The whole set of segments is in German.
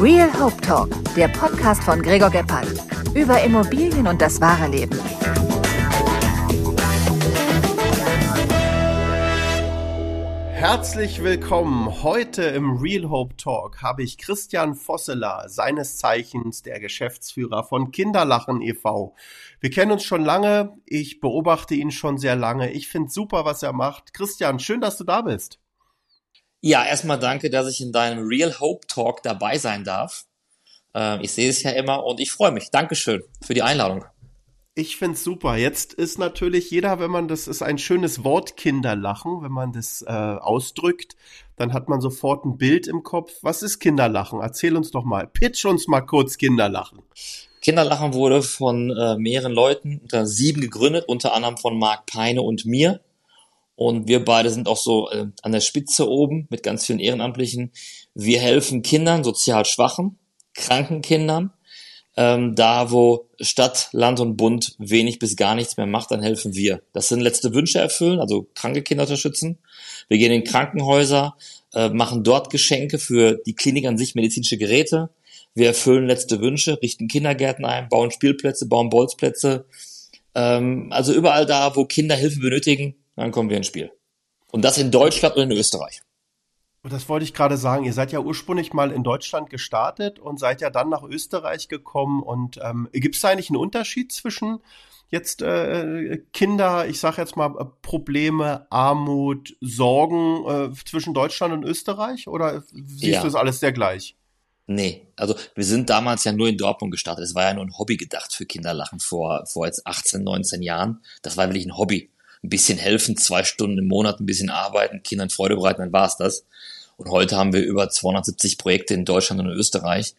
Real Hope Talk, der Podcast von Gregor Gebhardt. Über Immobilien und das wahre Leben. Herzlich willkommen. Heute im Real Hope Talk habe ich Christian Vosseler, seines Zeichens der Geschäftsführer von Kinderlachen e.V. Wir kennen uns schon lange. Ich beobachte ihn schon sehr lange. Ich finde super, was er macht. Christian, schön, dass du da bist. Ja, erstmal danke, dass ich in deinem Real Hope Talk dabei sein darf. Ähm, ich sehe es ja immer und ich freue mich. Dankeschön für die Einladung. Ich find's super. Jetzt ist natürlich jeder, wenn man das ist ein schönes Wort Kinderlachen, wenn man das äh, ausdrückt, dann hat man sofort ein Bild im Kopf. Was ist Kinderlachen? Erzähl uns doch mal. Pitch uns mal kurz Kinderlachen. Kinderlachen wurde von äh, mehreren Leuten unter sieben gegründet, unter anderem von Marc Peine und mir. Und wir beide sind auch so äh, an der Spitze oben mit ganz vielen Ehrenamtlichen. Wir helfen Kindern, sozial Schwachen, kranken Kindern. Ähm, da, wo Stadt, Land und Bund wenig bis gar nichts mehr macht, dann helfen wir. Das sind letzte Wünsche erfüllen, also kranke Kinder unterstützen. Wir gehen in Krankenhäuser, äh, machen dort Geschenke für die Klinik an sich, medizinische Geräte. Wir erfüllen letzte Wünsche, richten Kindergärten ein, bauen Spielplätze, bauen Bolzplätze. Ähm, also überall da, wo Kinder Hilfe benötigen, dann kommen wir ins Spiel. Und das in Deutschland und in Österreich. Das wollte ich gerade sagen. Ihr seid ja ursprünglich mal in Deutschland gestartet und seid ja dann nach Österreich gekommen. Und ähm, gibt es da eigentlich einen Unterschied zwischen jetzt äh, Kinder, ich sage jetzt mal Probleme, Armut, Sorgen äh, zwischen Deutschland und Österreich? Oder siehst ja. du das alles sehr gleich? Nee, also wir sind damals ja nur in Dortmund gestartet. Es war ja nur ein Hobby gedacht für Kinderlachen vor, vor jetzt 18, 19 Jahren. Das war wirklich ein Hobby ein bisschen helfen, zwei Stunden im Monat ein bisschen arbeiten, Kindern Freude bereiten, dann war's das. Und heute haben wir über 270 Projekte in Deutschland und in Österreich.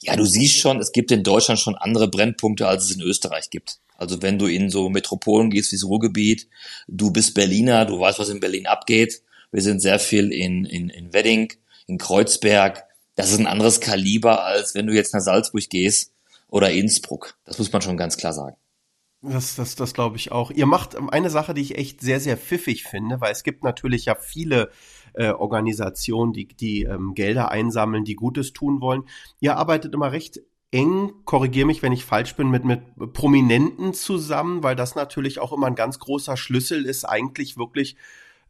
Ja, du siehst schon, es gibt in Deutschland schon andere Brennpunkte, als es in Österreich gibt. Also wenn du in so Metropolen gehst wie das Ruhrgebiet, du bist Berliner, du weißt, was in Berlin abgeht. Wir sind sehr viel in, in, in Wedding, in Kreuzberg. Das ist ein anderes Kaliber, als wenn du jetzt nach Salzburg gehst oder Innsbruck. Das muss man schon ganz klar sagen. Das, das, das glaube ich auch. Ihr macht eine Sache, die ich echt sehr, sehr pfiffig finde, weil es gibt natürlich ja viele äh, Organisationen, die, die ähm, Gelder einsammeln, die Gutes tun wollen. Ihr arbeitet immer recht eng, korrigiere mich, wenn ich falsch bin, mit, mit Prominenten zusammen, weil das natürlich auch immer ein ganz großer Schlüssel ist, eigentlich wirklich,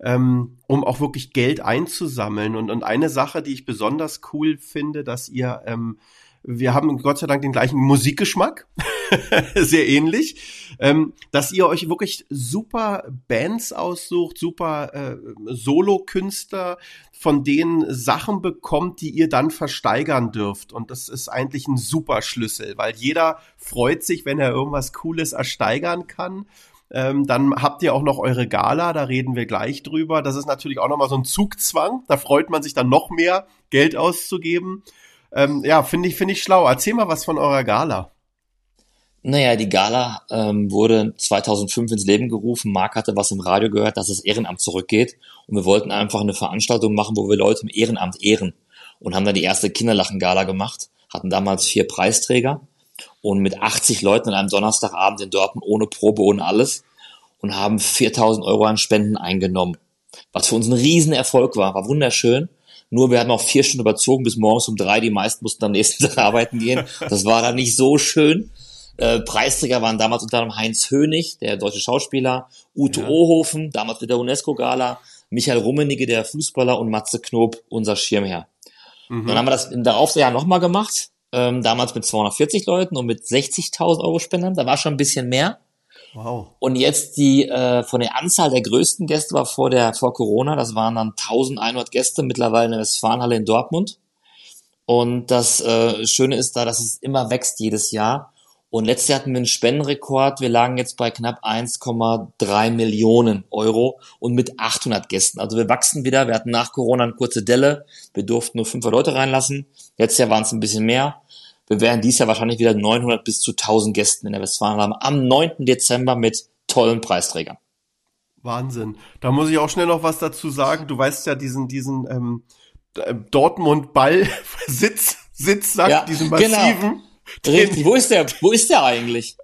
ähm, um auch wirklich Geld einzusammeln. Und, und eine Sache, die ich besonders cool finde, dass ihr ähm, wir haben Gott sei Dank den gleichen Musikgeschmack, sehr ähnlich, ähm, dass ihr euch wirklich super Bands aussucht, super äh, Solo-Künstler, von denen Sachen bekommt, die ihr dann versteigern dürft. Und das ist eigentlich ein super Schlüssel, weil jeder freut sich, wenn er irgendwas Cooles ersteigern kann. Ähm, dann habt ihr auch noch eure Gala, da reden wir gleich drüber. Das ist natürlich auch nochmal so ein Zugzwang. Da freut man sich dann noch mehr, Geld auszugeben. Ähm, ja, finde ich, finde ich schlau. Erzähl mal was von eurer Gala. Naja, die Gala ähm, wurde 2005 ins Leben gerufen. Marc hatte was im Radio gehört, dass das Ehrenamt zurückgeht. Und wir wollten einfach eine Veranstaltung machen, wo wir Leute im Ehrenamt ehren. Und haben dann die erste Kinderlachen-Gala gemacht. Hatten damals vier Preisträger. Und mit 80 Leuten an einem Donnerstagabend in Dortmund ohne Probe, ohne alles. Und haben 4000 Euro an Spenden eingenommen. Was für uns ein Riesenerfolg war. War wunderschön. Nur wir hatten auch vier Stunden überzogen bis morgens um drei. Die meisten mussten am nächsten Tag arbeiten gehen. Das war dann nicht so schön. Äh, Preisträger waren damals unter anderem Heinz Hönig, der deutsche Schauspieler, Ute ja. Ohofen, damals mit der UNESCO-Gala, Michael Rummenigge, der Fußballer und Matze Knob, unser Schirmherr. Mhm. Dann haben wir das im darauffolgenden Jahr nochmal gemacht, ähm, damals mit 240 Leuten und mit 60.000 Euro Spendern. Da war schon ein bisschen mehr. Wow. Und jetzt die äh, von der Anzahl der größten Gäste war vor der vor Corona, das waren dann 1100 Gäste mittlerweile in der Westfalenhalle in Dortmund. Und das äh, Schöne ist da, dass es immer wächst jedes Jahr. Und letztes Jahr hatten wir einen Spendenrekord. Wir lagen jetzt bei knapp 1,3 Millionen Euro und mit 800 Gästen. Also wir wachsen wieder. Wir hatten nach Corona eine kurze Delle. Wir durften nur 500 Leute reinlassen. Letztes Jahr waren es ein bisschen mehr. Wir werden dies Jahr wahrscheinlich wieder 900 bis zu 1000 Gästen in der Westfalen haben. Am 9. Dezember mit tollen Preisträgern. Wahnsinn. Da muss ich auch schnell noch was dazu sagen. Du weißt ja diesen, diesen ähm, Dortmund-Ball-Sitz, Sitzsack, ja, diesen massiven. Genau. Richtig. Wo ist der? Wo ist der eigentlich?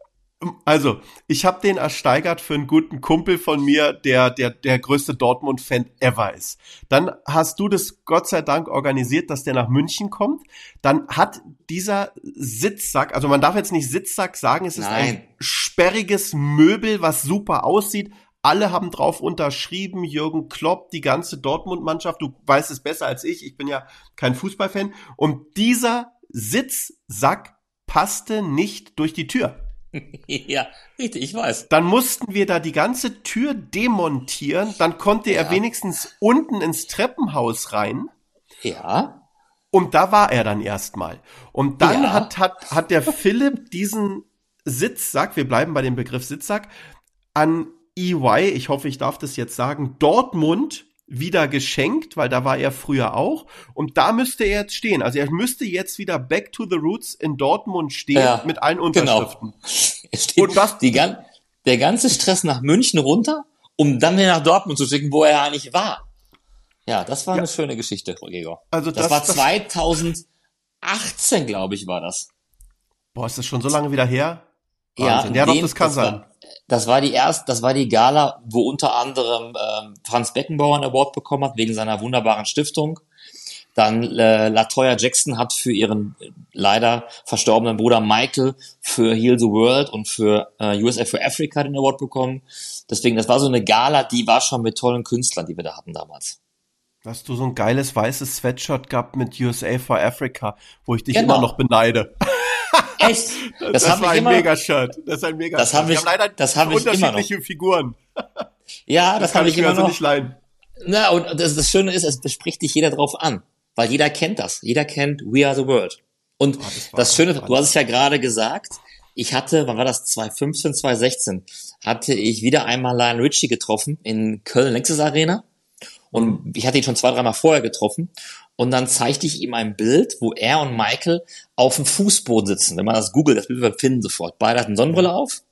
Also, ich habe den ersteigert für einen guten Kumpel von mir, der der der größte Dortmund-Fan ever ist. Dann hast du das Gott sei Dank organisiert, dass der nach München kommt. Dann hat dieser Sitzsack, also man darf jetzt nicht Sitzsack sagen, es ist Nein. ein sperriges Möbel, was super aussieht. Alle haben drauf unterschrieben, Jürgen Klopp, die ganze Dortmund-Mannschaft. Du weißt es besser als ich. Ich bin ja kein Fußballfan. Und dieser Sitzsack passte nicht durch die Tür. ja, richtig, ich weiß. Dann mussten wir da die ganze Tür demontieren. Dann konnte er Ja. wenigstens unten ins Treppenhaus rein. Ja. Und da war er dann erstmal. Und dann Ja. hat, hat, hat der Philipp diesen Sitzsack, wir bleiben bei dem Begriff Sitzsack, an EY, ich hoffe, ich darf das jetzt sagen, Dortmund wieder geschenkt, weil da war er früher auch. Und da müsste er jetzt stehen. Also er müsste jetzt wieder back to the roots in Dortmund stehen Ja, mit allen genau. Unterschriften. Steht Und das- die, der ganze Stress nach München runter, um dann wieder nach Dortmund zu schicken, wo er eigentlich war. Ja, das war eine schöne Geschichte, Gregor. Also Das, das- war das- 2018, glaube ich, war das. Boah, ist das schon so lange wieder her? Ja, Wahnsinn. Ja, doch, dem- das kann sein. Das war die erste, das war die Gala, wo unter anderem ähm, Franz Beckenbauer einen Award bekommen hat wegen seiner wunderbaren Stiftung. Dann äh, Latoya Jackson hat für ihren äh, leider verstorbenen Bruder Michael für Heal the World und für äh, USA for Africa den Award bekommen. Deswegen, das war so eine Gala, die war schon mit tollen Künstlern, die wir da hatten damals. Hast du so ein geiles weißes Sweatshirt gehabt mit USA for Africa, wo ich dich Genau. immer noch beneide. Echt? Das, haben war wir ein immer. Megashirt. Das ist ein Megashirt. Das hab Wir ich- haben leider das hab ich immer noch. unterschiedliche Figuren. Ja, das, kann habe ich mir immer also noch. nicht leihen. Na, und das, das Schöne ist, es bespricht dich jeder drauf an. Weil jeder kennt das. Jeder kennt We Are the World. Und Ah, das das, war- Schöne, du hast es ja gerade gesagt, ich hatte, wann war das, 2015, 2016, hatte ich wieder einmal Lionel Richie getroffen in Köln Lexus Arena. Und ich hatte ihn schon zwei, dreimal vorher getroffen. Und dann zeigte ich ihm ein Bild, wo er und Michael auf dem Fußboden sitzen. Wenn man das googelt, das Bild wird man finden sofort. Beide hatten Sonnenbrille auf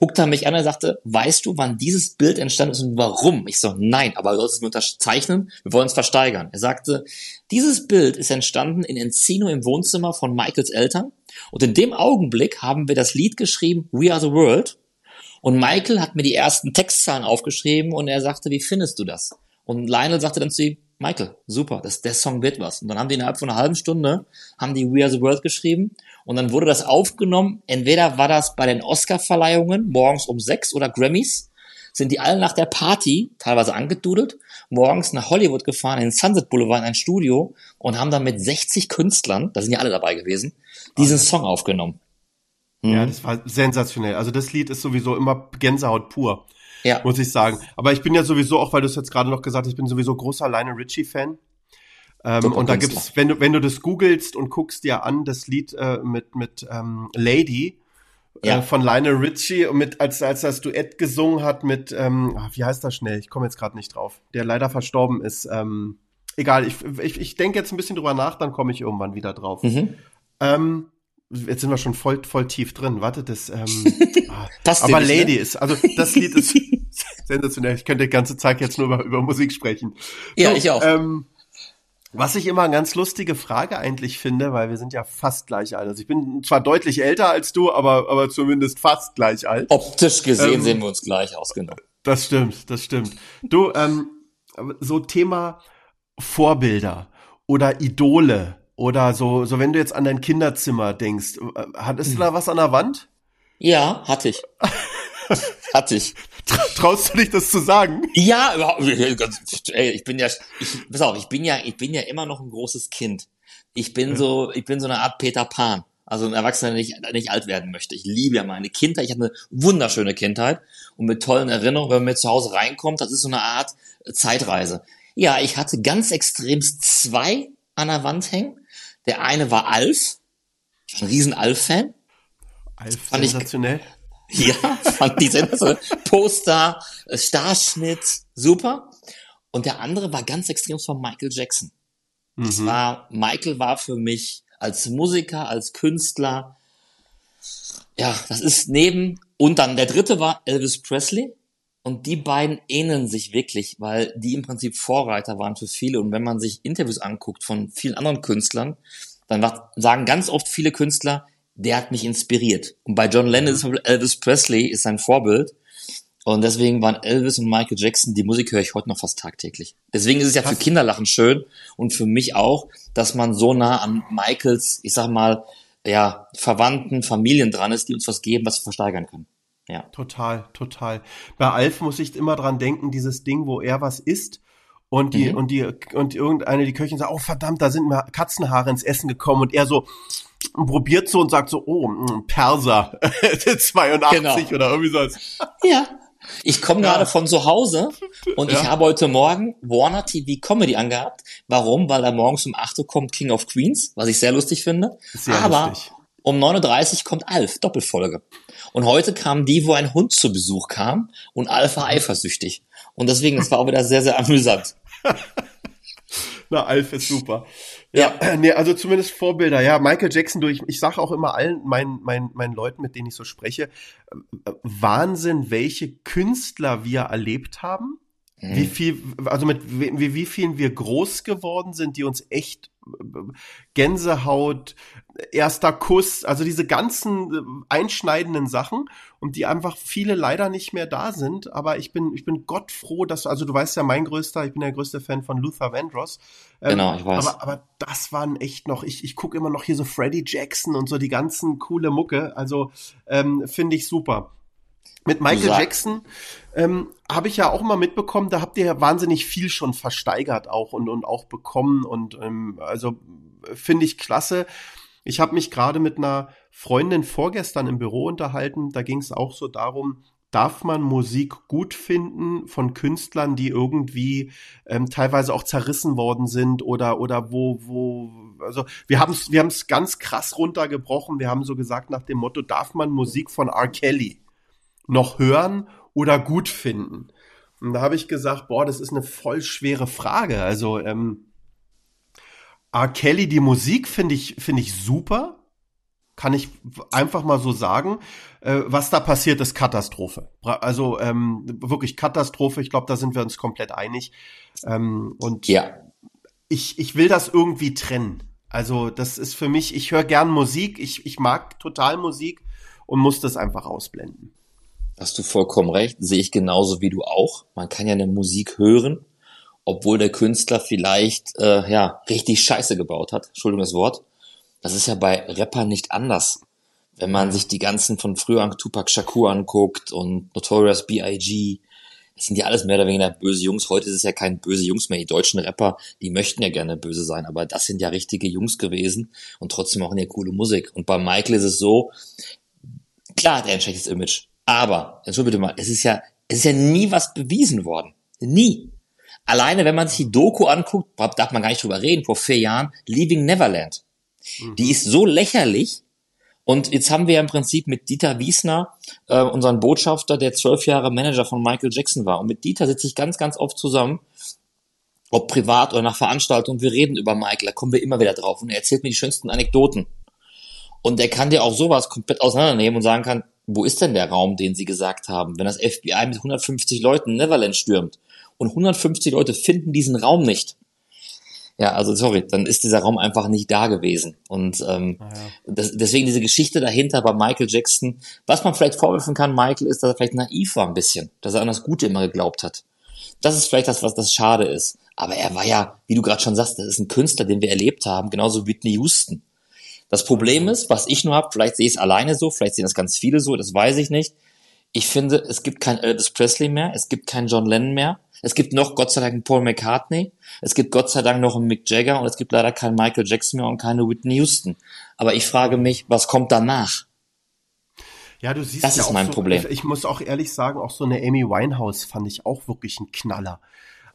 guckte er mich an und sagte, weißt du, wann dieses Bild entstanden ist und warum? Ich so, nein, aber du sollst es mir unterzeichnen, wir wollen es versteigern. Er sagte, dieses Bild ist entstanden in Encino im Wohnzimmer von Michaels Eltern und in dem Augenblick haben wir das Lied geschrieben, We Are the World und Michael hat mir die ersten Textzahlen aufgeschrieben und er sagte, wie findest du das? Und Lionel sagte dann zu ihm, Michael, super, das, der Song wird was. Und dann haben die innerhalb von einer halben Stunde, haben die We Are the World geschrieben und dann wurde das aufgenommen. Entweder war das bei den Oscar-Verleihungen morgens um sechs oder Grammys, sind die alle nach der Party, teilweise angedudelt, morgens nach Hollywood gefahren, in den Sunset Boulevard in ein Studio und haben dann mit 60 Künstlern, da sind ja alle dabei gewesen, diesen Song aufgenommen. Ja, das war sensationell. Also das Lied ist sowieso immer Gänsehaut pur, Ja, muss ich sagen. Aber ich bin ja sowieso, auch weil du es jetzt gerade noch gesagt hast, ich bin sowieso großer Lionel Richie-Fan. Ähm, und da gibt's, wenn du, wenn du das googelst und guckst dir an, das Lied äh, mit, mit ähm, Lady Ja. äh, von Lionel Richie und mit, als, als das Duett gesungen hat mit, ähm, ah, wie heißt das schnell? Ich komme jetzt gerade nicht drauf. Der leider verstorben ist. Ähm, egal, ich, ich, ich denke jetzt ein bisschen drüber nach, dann komme ich irgendwann wieder drauf. mhm. Ähm, jetzt sind wir schon voll, voll tief drin. Warte, das. Ähm, ah, Passt dir aber nicht, Lady ne? ist, also das Lied ist sensationell. Ich könnte die ganze Zeit jetzt nur über, über Musik sprechen. Ja, So, ich auch. Ähm, was ich immer eine ganz lustige Frage eigentlich finde, weil wir sind ja fast gleich alt. Also ich bin zwar deutlich älter als du, aber, aber zumindest fast gleich alt. Optisch gesehen Ähm, sehen wir uns gleich aus, genau. Das stimmt, das stimmt. Du, ähm, so Thema Vorbilder oder Idole oder so, so wenn du jetzt an dein Kinderzimmer denkst, äh, hattest du da was an der Wand? Ja, hatte ich. hatte ich. Traust du dich das zu sagen? Ja, überhaupt. Ey, ich bin ja, ich, pass auf, ich bin ja, ich bin ja immer noch ein großes Kind. Ich bin so, ich bin so eine Art Peter Pan. Also ein Erwachsener, der nicht, der nicht alt werden möchte. Ich liebe ja meine Kindheit. Ich habe eine wunderschöne Kindheit und mit tollen Erinnerungen, wenn man mir zu Hause reinkommt, das ist so eine Art Zeitreise. Ja, ich hatte ganz extremst zwei an der Wand hängen. Der eine war Alf. Ich war ein riesen Alf-Fan. Alf, Fand ich- sensationell. Ja, fand die Sendung Poster, äh, Starschnitt, super. Und der andere war ganz extrem von Michael Jackson. Das Mhm. war, Michael war für mich als Musiker, als Künstler, ja, das ist neben, und dann der dritte war Elvis Presley. Und die beiden ähneln sich wirklich, weil die im Prinzip Vorreiter waren für viele. Und wenn man sich Interviews anguckt von vielen anderen Künstlern, dann sagen ganz oft viele Künstler, der hat mich inspiriert. Und bei John Lennon ist Elvis Presley ist sein Vorbild. Und deswegen waren Elvis und Michael Jackson, die Musik höre ich heute noch fast tagtäglich. Deswegen ist es ja für Kinderlachen schön und für mich auch, dass man so nah an Michaels, ich sag mal, ja, Verwandten, Familien dran ist, die uns was geben, was wir versteigern können. Ja. Total, total. Bei Alf muss ich immer dran denken, dieses Ding, wo er was isst und die, mhm. und die, und irgendeine, die Köchin sagt, oh verdammt, da sind mir Katzenhaare ins Essen gekommen und er so, probiert so und sagt so, oh, mm, Perser, 82 genau. oder irgendwie sowas. Ja. Ich komme ja. gerade von zu Hause und ja. ich habe heute Morgen Warner TV Comedy angehabt. Warum? Weil da morgens um 8 Uhr kommt King of Queens, was ich sehr lustig finde. Sehr Aber lustig. um 9.30 Uhr kommt Alf, Doppelfolge. Und heute kam die, wo ein Hund zu Besuch kam und Alf war eifersüchtig. Und deswegen, es war auch wieder sehr, sehr amüsant. Na, Alf ist super. Ja, ja, nee, also zumindest Vorbilder. Ja, Michael Jackson, durch, ich sage auch immer allen meinen, meinen, meinen Leuten, mit denen ich so spreche, äh, Wahnsinn, welche Künstler wir erlebt haben. Mhm. Wie viel, also mit wie, wie vielen wir groß geworden sind, die uns echt Gänsehaut, erster Kuss, also diese ganzen äh, einschneidenden Sachen und die einfach viele leider nicht mehr da sind. Aber ich bin, ich bin Gott froh, dass, also du weißt ja, mein größter, ich bin der größte Fan von Luther Vandross. Ähm, genau, ich weiß. Aber, aber das waren echt noch, ich, ich gucke immer noch hier so Freddie Jackson und so die ganzen coole Mucke. Also ähm, finde ich super. Mit Michael Jackson ähm, habe ich ja auch mal mitbekommen, da habt ihr ja wahnsinnig viel schon versteigert auch und, und auch bekommen und ähm, also finde ich klasse. Ich habe mich gerade mit einer Freundin vorgestern im Büro unterhalten, da ging es auch so darum, darf man Musik gut finden von Künstlern, die irgendwie ähm, teilweise auch zerrissen worden sind oder oder wo wo also wir haben es wir haben es ganz krass runtergebrochen. Wir haben so gesagt nach dem Motto, darf man Musik von R. Kelly noch hören oder gut finden? Und da habe ich gesagt, boah, das ist eine voll schwere Frage. Also ähm, R. Kelly, die Musik finde ich, finde ich super. Kann ich einfach mal so sagen. Äh, was da passiert, ist Katastrophe. Also ähm, wirklich Katastrophe. Ich glaube, da sind wir uns komplett einig. Ähm, und ja. ich, ich will das irgendwie trennen. Also das ist für mich, ich höre gern Musik, ich, ich mag total Musik und muss das einfach ausblenden. Hast du vollkommen recht, sehe ich genauso wie du auch. Man kann ja eine Musik hören, obwohl der Künstler vielleicht äh, ja richtig Scheiße gebaut hat. Entschuldigung das Wort. Das ist ja bei Rappern nicht anders. Wenn man sich die ganzen von früher an Tupac Shakur anguckt und Notorious B.I.G., das sind ja alles mehr oder weniger böse Jungs. Heute ist es ja kein böse Jungs mehr. Die deutschen Rapper, die möchten ja gerne böse sein, aber das sind ja richtige Jungs gewesen und trotzdem machen ja coole Musik. Und bei Michael ist es so, klar hat er ein schlechtes Image. Aber, entschuldige mal, es ist ja, es ist ja nie was bewiesen worden. Nie. Alleine, wenn man sich die Doku anguckt, darf man gar nicht drüber reden, vor vier Jahren, Leaving Neverland. Mhm. Die ist so lächerlich. Und jetzt haben wir ja im Prinzip mit Dieter Wiesner, äh, unseren Botschafter, der zwölf Jahre Manager von Michael Jackson war. Und mit Dieter sitze ich ganz, ganz oft zusammen, ob privat oder nach Veranstaltungen. Wir reden über Michael, da kommen wir immer wieder drauf. Und er erzählt mir die schönsten Anekdoten. Und er kann dir auch sowas komplett auseinandernehmen und sagen kann, wo ist denn der Raum, den Sie gesagt haben, wenn das FBI mit 150 Leuten Neverland stürmt und 150 Leute finden diesen Raum nicht? Ja, also sorry, dann ist dieser Raum einfach nicht da gewesen. Und ähm, ah, ja. das, deswegen diese Geschichte dahinter bei Michael Jackson. Was man vielleicht vorwerfen kann, Michael, ist, dass er vielleicht naiv war ein bisschen, dass er an das Gute immer geglaubt hat. Das ist vielleicht das, was das schade ist. Aber er war ja, wie du gerade schon sagst, das ist ein Künstler, den wir erlebt haben, genauso Whitney Houston. Das Problem ist, was ich nur habe, vielleicht sehe ich es alleine so, vielleicht sehen das ganz viele so, das weiß ich nicht. Ich finde, es gibt kein Elvis Presley mehr, es gibt keinen John Lennon mehr, es gibt noch Gott sei Dank einen Paul McCartney, es gibt Gott sei Dank noch einen Mick Jagger und es gibt leider keinen Michael Jackson mehr und keine Whitney Houston. Aber ich frage mich, was kommt danach? Ja, du siehst das ja ist mein so, Problem. Ich, ich, muss auch ehrlich sagen, auch so eine Amy Winehouse fand ich auch wirklich ein Knaller.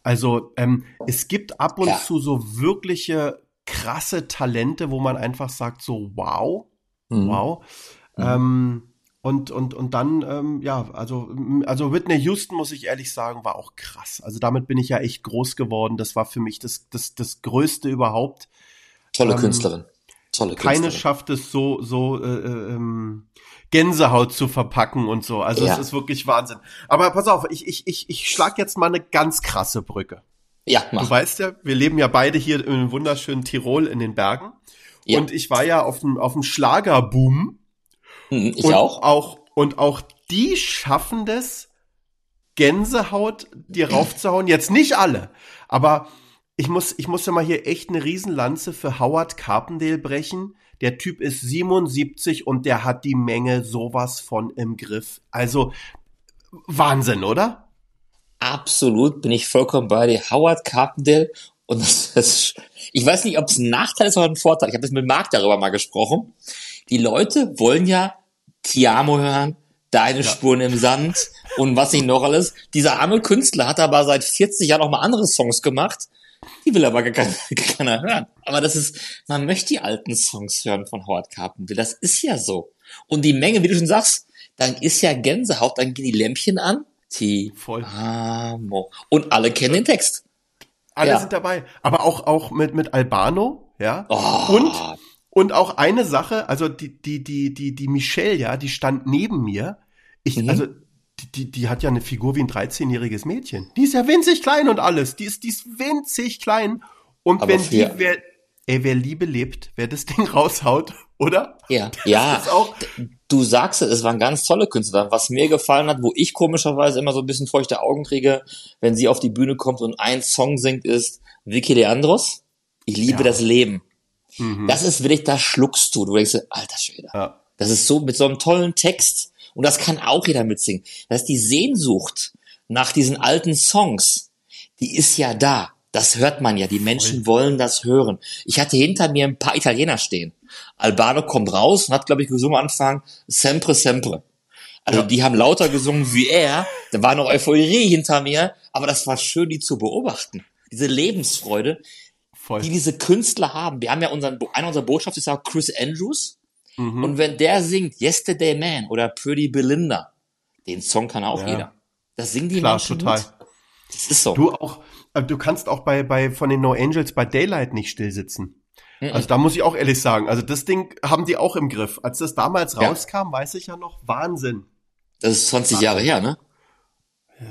Also ähm, es gibt ab und ja. zu so wirkliche krasse Talente, wo man einfach sagt so wow, mhm. wow. Mhm. Ähm, und, und, und dann, ähm, ja, also, also Whitney Houston, muss ich ehrlich sagen, war auch krass. Also damit bin ich ja echt groß geworden. Das war für mich das, das, das Größte überhaupt. Tolle ähm, Künstlerin. Tolle Künstlerin. Keine schafft es so, so äh, äh, ähm, Gänsehaut zu verpacken und so. Also es ist wirklich Wahnsinn. Aber pass auf, ich, ich, ich, ich schlag jetzt mal eine ganz krasse Brücke. Ja, mach. Du weißt ja, wir leben ja beide hier im wunderschönen Tirol in den Bergen. Ja. Und ich war ja auf dem, auf dem Schlagerboom. Hm, ich und auch. auch. Und auch die schaffen das, Gänsehaut dir raufzuhauen. Jetzt nicht alle, aber ich muss, ich muss ja mal hier echt eine Riesenlanze für Howard Carpendale brechen. Der Typ ist 77 und der hat die Menge sowas von im Griff. Also Wahnsinn, oder? Absolut, bin ich vollkommen bei dir. Howard Carpendale und das, das, ich weiß nicht, ob es ein Nachteil ist oder ein Vorteil. Ich habe das mit Marc darüber mal gesprochen. Die Leute wollen ja Tiamo hören, deine ja. Spuren im Sand und was nicht noch alles. Dieser arme Künstler hat aber seit 40 Jahren auch mal andere Songs gemacht. Die will aber gar keiner, keiner hören. Aber das ist, man möchte die alten Songs hören von Howard Carpendale. Das ist ja so. Und die Menge, wie du schon sagst, dann ist ja Gänsehaut, dann gehen die Lämpchen an. Tiamo. Und alle kennen den Text. Alle ja. sind dabei. Aber auch, auch mit, mit Albano, ja. Oh. Und, und auch eine Sache, also die, die, die, die, die Michelle, ja, die stand neben mir. Ich, mhm. also, die, die, die hat ja eine Figur wie ein 13-jähriges Mädchen. Die ist ja winzig klein und alles. Die ist, die ist winzig klein. Und Aber wenn die, wer, ey, wer Liebe lebt, wer das Ding raushaut, oder? Ja, das ja. Du sagst es, es waren ganz tolle Künstler. Was mir gefallen hat, wo ich komischerweise immer so ein bisschen feuchte Augen kriege, wenn sie auf die Bühne kommt und ein Song singt, ist Vicky Leandros. Ich liebe ja. das Leben. Mhm. Das ist wirklich, da schluckst du. Du denkst, alter Schwede. Ja. Das ist so mit so einem tollen Text. Und das kann auch jeder mitsingen. Das ist die Sehnsucht nach diesen alten Songs. Die ist ja da. Das hört man ja. Die Menschen Voll. wollen das hören. Ich hatte hinter mir ein paar Italiener stehen. Albano kommt raus und hat, glaube ich, gesungen am Anfang Sempre, Sempre. Also ja. die haben lauter gesungen wie er. Da war noch Euphorie hinter mir. Aber das war schön, die zu beobachten. Diese Lebensfreude, Voll. die diese Künstler haben. Wir haben ja unseren, einer unserer Botschafter ist auch Chris Andrews. Mhm. Und wenn der singt Yesterday Man oder Pretty Belinda, den Song kann auch ja. jeder. Das singen die Klar, Menschen total. Mit. Das ist so. Du auch, äh, du kannst auch bei, bei, von den No Angels bei Daylight nicht still sitzen. Mhm. Also da muss ich auch ehrlich sagen, also das Ding haben die auch im Griff. Als das damals ja. rauskam, weiß ich ja noch, Wahnsinn. Das ist 20 Jahre her, ne?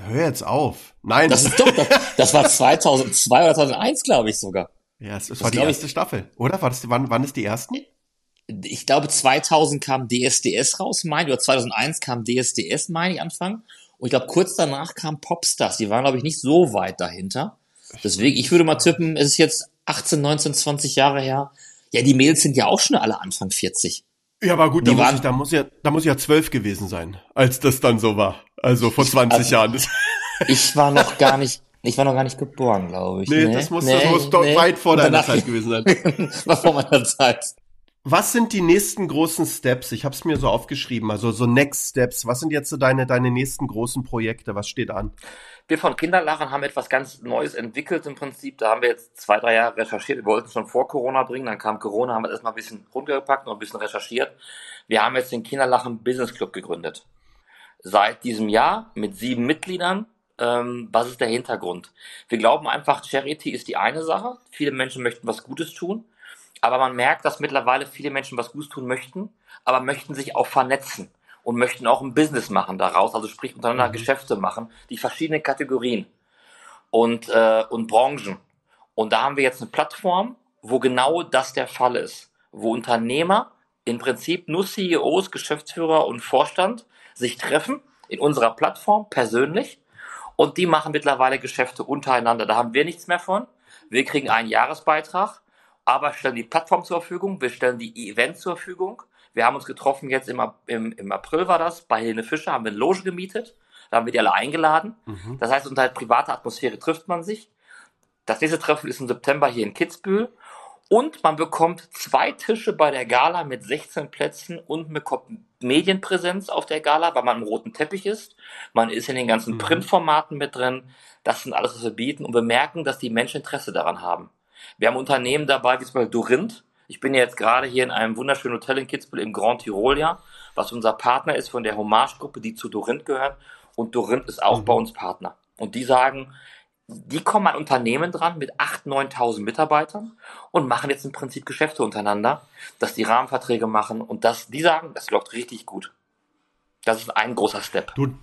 Hör jetzt auf. Nein. Das ist doch, das, das war 2002 oder 2001, glaube ich sogar. Ja, es, es war die erste ich, Staffel, oder? War das, wann, wann ist die ersten? ich glaube 2000 kam DSDS raus, meine oder 2001 kam DSDS, meine ich, Anfang. Und ich glaube, kurz danach kam Popstars. Die waren, glaube ich, nicht so weit dahinter. Deswegen, ich würde mal tippen, es ist jetzt 18, 19, 20 Jahre her. Ja, die Mails sind ja auch schon alle Anfang 40. Ja, aber gut, da muss, ich, da muss ja, da muss ja zwölf gewesen sein, als das dann so war. Also vor 20 also, Jahren. ich war noch gar nicht, ich war noch gar nicht geboren, glaube ich. Nee, nee, das muss, nee, das muss doch nee. weit vor deiner Zeit gewesen sein. war vor meiner Zeit. Was sind die nächsten großen Steps? Ich habe es mir so aufgeschrieben, also so Next Steps. Was sind jetzt so deine, deine nächsten großen Projekte? Was steht an? Wir von Kinderlachen haben etwas ganz Neues entwickelt im Prinzip. Da haben wir jetzt zwei, drei Jahre recherchiert. Wir wollten es schon vor Corona bringen, dann kam Corona, haben wir erstmal ein bisschen runtergepackt und ein bisschen recherchiert. Wir haben jetzt den Kinderlachen Business Club gegründet. Seit diesem Jahr mit sieben Mitgliedern. Ähm, was ist der Hintergrund? Wir glauben einfach, Charity ist die eine Sache. Viele Menschen möchten was Gutes tun. Aber man merkt, dass mittlerweile viele Menschen was Gutes tun möchten, aber möchten sich auch vernetzen und möchten auch ein Business machen daraus, also sprich untereinander mhm. Geschäfte machen, die verschiedenen Kategorien und, äh, und Branchen. Und da haben wir jetzt eine Plattform, wo genau das der Fall ist, wo Unternehmer im Prinzip nur CEOs, Geschäftsführer und Vorstand sich treffen in unserer Plattform persönlich und die machen mittlerweile Geschäfte untereinander. Da haben wir nichts mehr von. Wir kriegen einen Jahresbeitrag aber stellen die Plattform zur Verfügung, wir stellen die Events zur Verfügung. Wir haben uns getroffen jetzt im, im, im April war das, bei Helene Fischer haben wir eine Loge gemietet, da haben wir die alle eingeladen. Mhm. Das heißt, unter halt privater Atmosphäre trifft man sich. Das nächste Treffen ist im September hier in Kitzbühel. Und man bekommt zwei Tische bei der Gala mit 16 Plätzen und bekommt Medienpräsenz auf der Gala, weil man im roten Teppich ist. Man ist in den ganzen mhm. Printformaten mit drin. Das sind alles, was wir bieten. Und wir merken, dass die Menschen Interesse daran haben. Wir haben Unternehmen dabei, wie zum Beispiel Dorinth. Ich bin jetzt gerade hier in einem wunderschönen Hotel in Kitzbühel im Grand Tirolia, was unser Partner ist von der Hommage-Gruppe, die zu Dorinth gehört. Und Dorinth ist auch mhm. bei uns Partner. Und die sagen, die kommen an Unternehmen dran mit 8.000, 9.000 Mitarbeitern und machen jetzt im Prinzip Geschäfte untereinander, dass die Rahmenverträge machen und das, die sagen, das läuft richtig gut. Das ist ein großer Step. Du,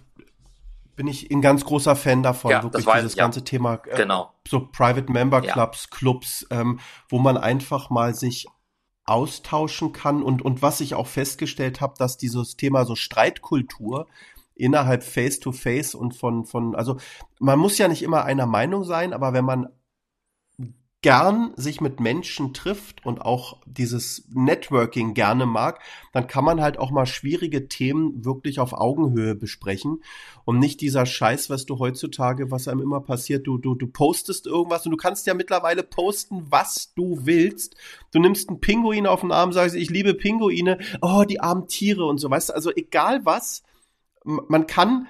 bin ich ein ganz großer Fan davon, ja, wirklich dieses ja. ganze Thema äh, genau. so Private Member Clubs, ja. Clubs, ähm, wo man einfach mal sich austauschen kann und, und was ich auch festgestellt habe, dass dieses Thema so Streitkultur innerhalb Face-to-Face -face und von, von, also man muss ja nicht immer einer Meinung sein, aber wenn man gern sich mit Menschen trifft und auch dieses Networking gerne mag, dann kann man halt auch mal schwierige Themen wirklich auf Augenhöhe besprechen und nicht dieser Scheiß, was du heutzutage, was einem immer passiert, du, du, du postest irgendwas und du kannst ja mittlerweile posten, was du willst. Du nimmst einen Pinguin auf den Arm, sagst, ich liebe Pinguine, oh, die armen Tiere und so, weißt du, also egal was, man kann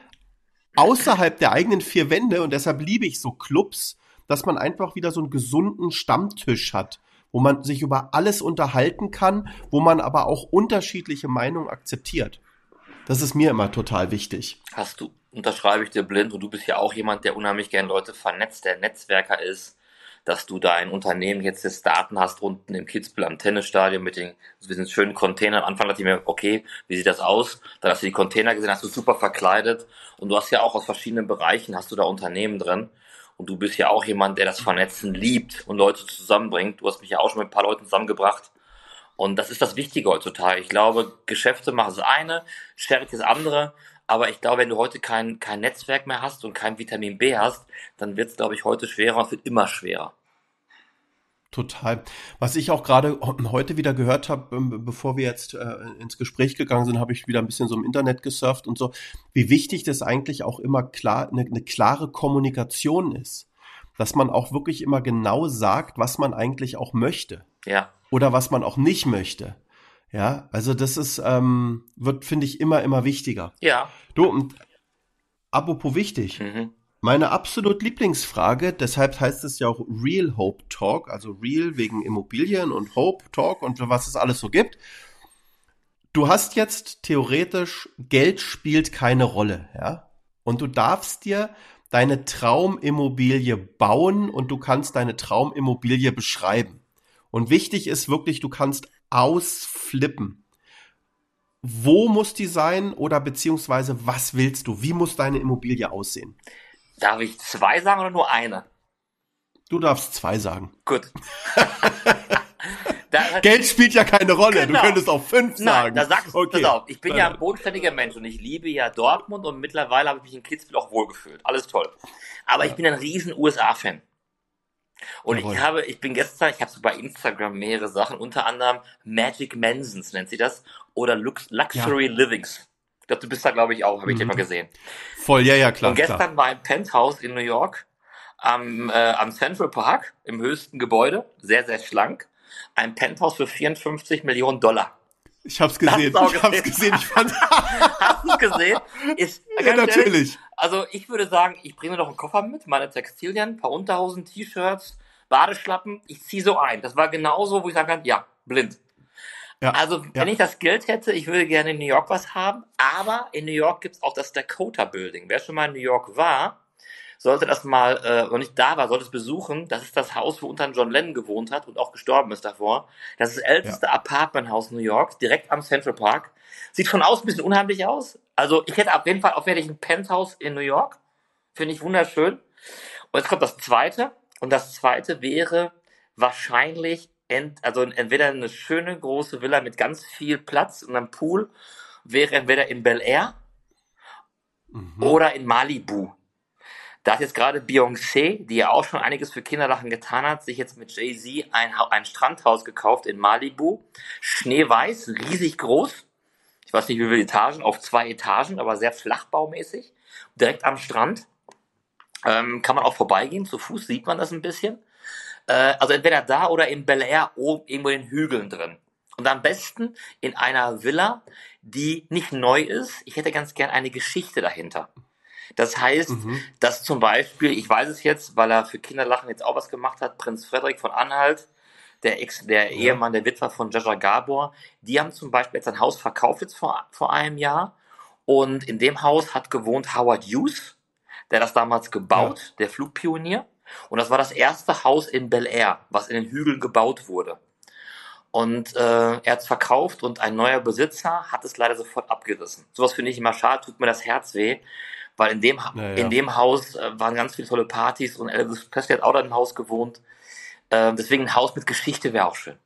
außerhalb der eigenen vier Wände und deshalb liebe ich so Clubs, dass man einfach wieder so einen gesunden Stammtisch hat, wo man sich über alles unterhalten kann, wo man aber auch unterschiedliche Meinungen akzeptiert. Das ist mir immer total wichtig. Hast du, unterschreibe ich dir blind, und du bist ja auch jemand, der unheimlich gern Leute vernetzt, der Netzwerker ist, dass du da ein Unternehmen jetzt das Daten hast unten im Kitzbühel am Tennisstadion mit den, mit schönen Containern. Am Anfang dachte ich mir, okay, wie sieht das aus? Dann hast du die Container gesehen, hast du super verkleidet und du hast ja auch aus verschiedenen Bereichen, hast du da Unternehmen drin. Und du bist ja auch jemand, der das Vernetzen liebt und Leute zusammenbringt. Du hast mich ja auch schon mit ein paar Leuten zusammengebracht. Und das ist das Wichtige heutzutage. Ich glaube, Geschäfte machen das eine, Charity das andere. Aber ich glaube, wenn du heute kein, kein Netzwerk mehr hast und kein Vitamin B hast, dann wird es, glaube ich, heute schwerer und wird immer schwerer. Total. Was ich auch gerade heute wieder gehört habe, ähm, bevor wir jetzt äh, ins Gespräch gegangen sind, habe ich wieder ein bisschen so im Internet gesurft und so, wie wichtig das eigentlich auch immer klar eine, eine klare Kommunikation ist, dass man auch wirklich immer genau sagt, was man eigentlich auch möchte. Ja. Oder was man auch nicht möchte. Ja, also das ist ähm, wird finde ich immer immer wichtiger. Ja. Du und apropos wichtig. Mhm. Meine absolut Lieblingsfrage, deshalb heißt es ja auch Real Hope Talk, also Real wegen Immobilien und Hope Talk und was es alles so gibt. Du hast jetzt theoretisch, Geld spielt keine Rolle, ja? Und du darfst dir deine Traumimmobilie bauen und du kannst deine Traumimmobilie beschreiben. Und wichtig ist wirklich, du kannst ausflippen. Wo muss die sein oder beziehungsweise was willst du? Wie muss deine Immobilie aussehen? Darf ich zwei sagen oder nur eine? Du darfst zwei sagen. Gut. Geld spielt ja keine Rolle. Genau. Du könntest auch fünf Nein, sagen. Da sagst du, okay. pass auf, ich bin ja ein bodenständiger Mensch und ich liebe ja Dortmund und mittlerweile habe ich mich in Kitzbühel auch wohlgefühlt. Alles toll. Aber ja. ich bin ein riesen USA-Fan. Und Jawohl. ich habe, ich bin gestern, ich habe so bei Instagram mehrere Sachen, unter anderem Magic Mansons nennt sie das, oder Lux Luxury ja. Livings glaube, du bist da, glaube ich, auch, habe ich mhm. dir mal gesehen. Voll, ja, ja, klar. Und gestern klar. war ein Penthouse in New York am, äh, am Central Park, im höchsten Gebäude, sehr, sehr schlank. Ein Penthouse für 54 Millionen Dollar. Ich hab's gesehen. Ich gesehen. hab's gesehen. Ich fand Hast du's gesehen? Ist, ja, natürlich. Ehrlich, also ich würde sagen, ich bringe noch einen Koffer mit, meine Textilien, paar Unterhosen, T-Shirts, Badeschlappen. Ich ziehe so ein. Das war genauso, wo ich sagen kann, ja, blind. Ja, also, wenn ja. ich das Geld hätte, ich würde gerne in New York was haben, aber in New York gibt's auch das Dakota Building. Wer schon mal in New York war, sollte das mal, äh, oder nicht da war, sollte es besuchen. Das ist das Haus, wo unter John Lennon gewohnt hat und auch gestorben ist davor. Das ist das älteste ja. Apartmenthaus New York, direkt am Central Park. Sieht von außen ein bisschen unheimlich aus. Also ich hätte auf jeden Fall aufwendig ein Penthouse in New York. Finde ich wunderschön. Und jetzt kommt das zweite. Und das zweite wäre wahrscheinlich ent, also entweder eine schöne große Villa mit ganz viel Platz und einem Pool wäre entweder in Bel Air mhm. oder in Malibu. Da hat jetzt gerade Beyoncé, die ja auch schon einiges für Kinderlachen getan hat, sich jetzt mit Jay-Z ein, ein Strandhaus gekauft in Malibu. Schneeweiß, riesig groß. Ich weiß nicht, wie viele Etagen, auf zwei Etagen, aber sehr flachbaumäßig. Direkt am Strand. Ähm, kann man auch vorbeigehen, zu Fuß sieht man das ein bisschen. Äh, also entweder da oder in Bel Air oben irgendwo in den Hügeln drin. Und am besten in einer Villa, die nicht neu ist. Ich hätte ganz gern eine Geschichte dahinter. Das heißt, mhm. dass zum Beispiel, ich weiß es jetzt, weil er für Kinderlachen jetzt auch was gemacht hat, Prinz Frederik von Anhalt, der Ex, der ja. Ehemann, der Witwer von Jaja Gabor, die haben zum Beispiel jetzt ein Haus verkauft jetzt vor, vor einem Jahr. Und in dem Haus hat gewohnt Howard Hughes, der das damals gebaut, ja. der Flugpionier. Und das war das erste Haus in Bel Air, was in den Hügeln gebaut wurde. Und äh, er hat es verkauft und ein neuer Besitzer hat es leider sofort abgerissen. Sowas finde ich immer schade, tut mir das Herz weh, weil in dem, naja. in dem Haus äh, waren ganz viele tolle Partys und Elvis Presley hat auch da im Haus gewohnt. Äh, deswegen ein Haus mit Geschichte wäre auch schön.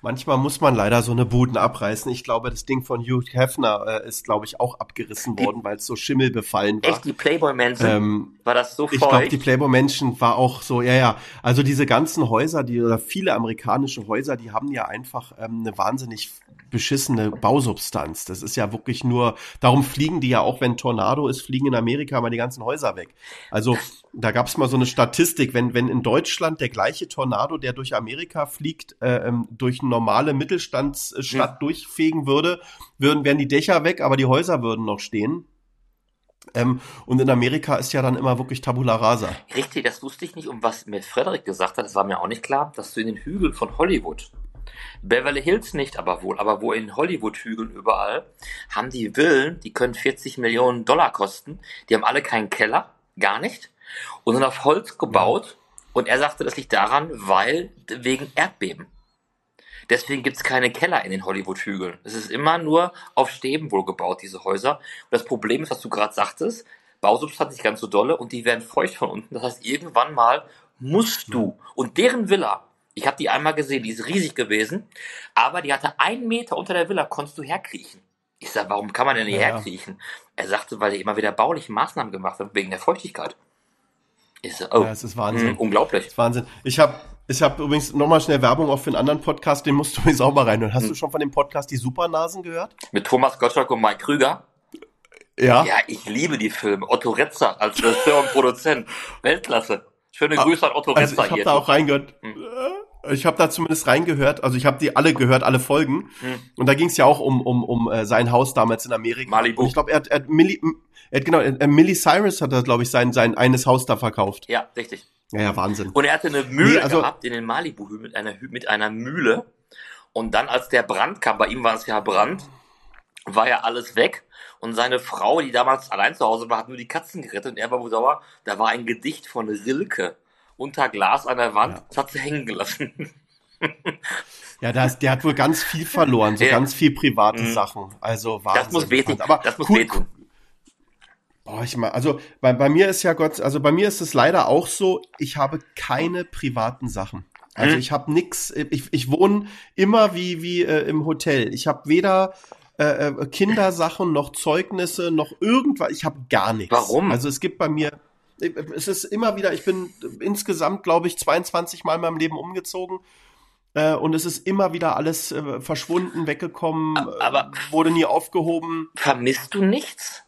Manchmal muss man leider so eine Buden abreißen. Ich glaube, das Ding von Hugh Hefner äh, ist, glaube ich, auch abgerissen Die- worden, weil es so schimmelbefallen war. Echt, die Playboy-Menschen, Ähm, war das so Ich glaube, feucht? die Playboy-Menschen war auch so, ja, ja. Also diese ganzen Häuser, die oder viele amerikanische Häuser, die haben ja einfach ähm, eine wahnsinnig beschissene Bausubstanz. Das ist ja wirklich nur, darum fliegen die ja auch, wenn Tornado ist, fliegen in Amerika mal die ganzen Häuser weg. Also da gab es mal so eine Statistik, wenn, wenn in Deutschland der gleiche Tornado, der durch Amerika fliegt, äh, ähm, durch eine normale Mittelstandsstadt Hm. durchfegen würde, würden, wären die Dächer weg, aber die Häuser würden noch stehen. Ähm, und in Amerika ist ja dann immer wirklich Tabula Rasa. Richtig, das wusste ich nicht. Und was mir Frederik gesagt hat, das war mir auch nicht klar, dass du in den Hügeln von Hollywood, Beverly Hills nicht, aber wohl, aber wo in Hollywood-Hügeln überall, haben die Villen, die können 40 Millionen Dollar kosten. Die haben alle keinen Keller, gar nicht. Und sind auf Holz gebaut. Und er sagte, das liegt daran, weil wegen Erdbeben. Deswegen gibt's keine Keller in den Hollywood-Hügeln. Es ist immer nur auf Stäben wohl gebaut, diese Häuser. Und das Problem ist, was du gerade sagtest, Bausubstanz nicht ganz so dolle und die werden feucht von unten. Das heißt, irgendwann mal musst du. Und deren Villa, ich habe die einmal gesehen, die ist riesig gewesen, aber die hatte einen Meter unter der Villa, konntest du herkriechen. Ich sag, warum kann man denn nicht Ja, ja. herkriechen? Er sagte, weil die immer wieder bauliche Maßnahmen gemacht haben, wegen der Feuchtigkeit. Ich so, oh, Ja, es ist Wahnsinn. mh, unglaublich. Das ist Wahnsinn. Ich habe ich hab übrigens nochmal schnell Werbung auch für einen anderen Podcast, den musst du übrigens auch mal reinhören. Hast du schon von dem Podcast Die Supernasen gehört? Mit Thomas Gottschalk und Mike Krüger. Ja. Ja, ich liebe die Filme. Otto Retzer als Regisseur und Produzent. Weltklasse. Schöne Grüße an Otto Also Retzer ich habe hier. da auch reingehört. Hm. Ich habe da zumindest reingehört. Also ich habe die alle gehört, alle Folgen. Hm. Und da ging es ja auch um um um äh, sein Haus damals in Amerika. Malibu. Und ich glaube, er hat, er hat Millie, er hat genau, äh, Millie Cyrus hat da glaube ich sein sein eines Haus da verkauft. Ja, richtig. Ja, ja, Wahnsinn. Und er hatte eine Mühle Nee, also- gehabt in den Malibu mit einer, mit einer Mühle. Und dann, als der Brand kam, bei ihm war es ja Brand, war ja alles weg. Und seine Frau, die damals allein zu Hause war, hat nur die Katzen gerettet. Und er war wohl sauer. Da war ein Gedicht von Rilke unter Glas an der Wand. Ja. Das hat sie hängen gelassen. Ja, der, ist- der hat wohl ganz viel verloren, so Ja. ganz viel private Mhm. Sachen. Also Wahnsinn. Das muss wehtun. Aber Das muss cool, wehtun. Boah, ich mal, also bei, bei mir ist ja Gott, also bei mir ist es leider auch so, ich habe keine privaten Sachen. Also Mhm. ich habe nix, ich, ich wohne immer wie, wie äh, im Hotel. Ich habe weder äh, äh, Kindersachen noch Zeugnisse noch irgendwas, ich habe gar nichts. Warum? Also es gibt bei mir, es ist immer wieder, ich bin insgesamt, glaube ich, 22 Mal in meinem Leben umgezogen. Äh, und es ist immer wieder alles äh, verschwunden, weggekommen, äh, Aber- wurde nie aufgehoben. Vermisst du nichts?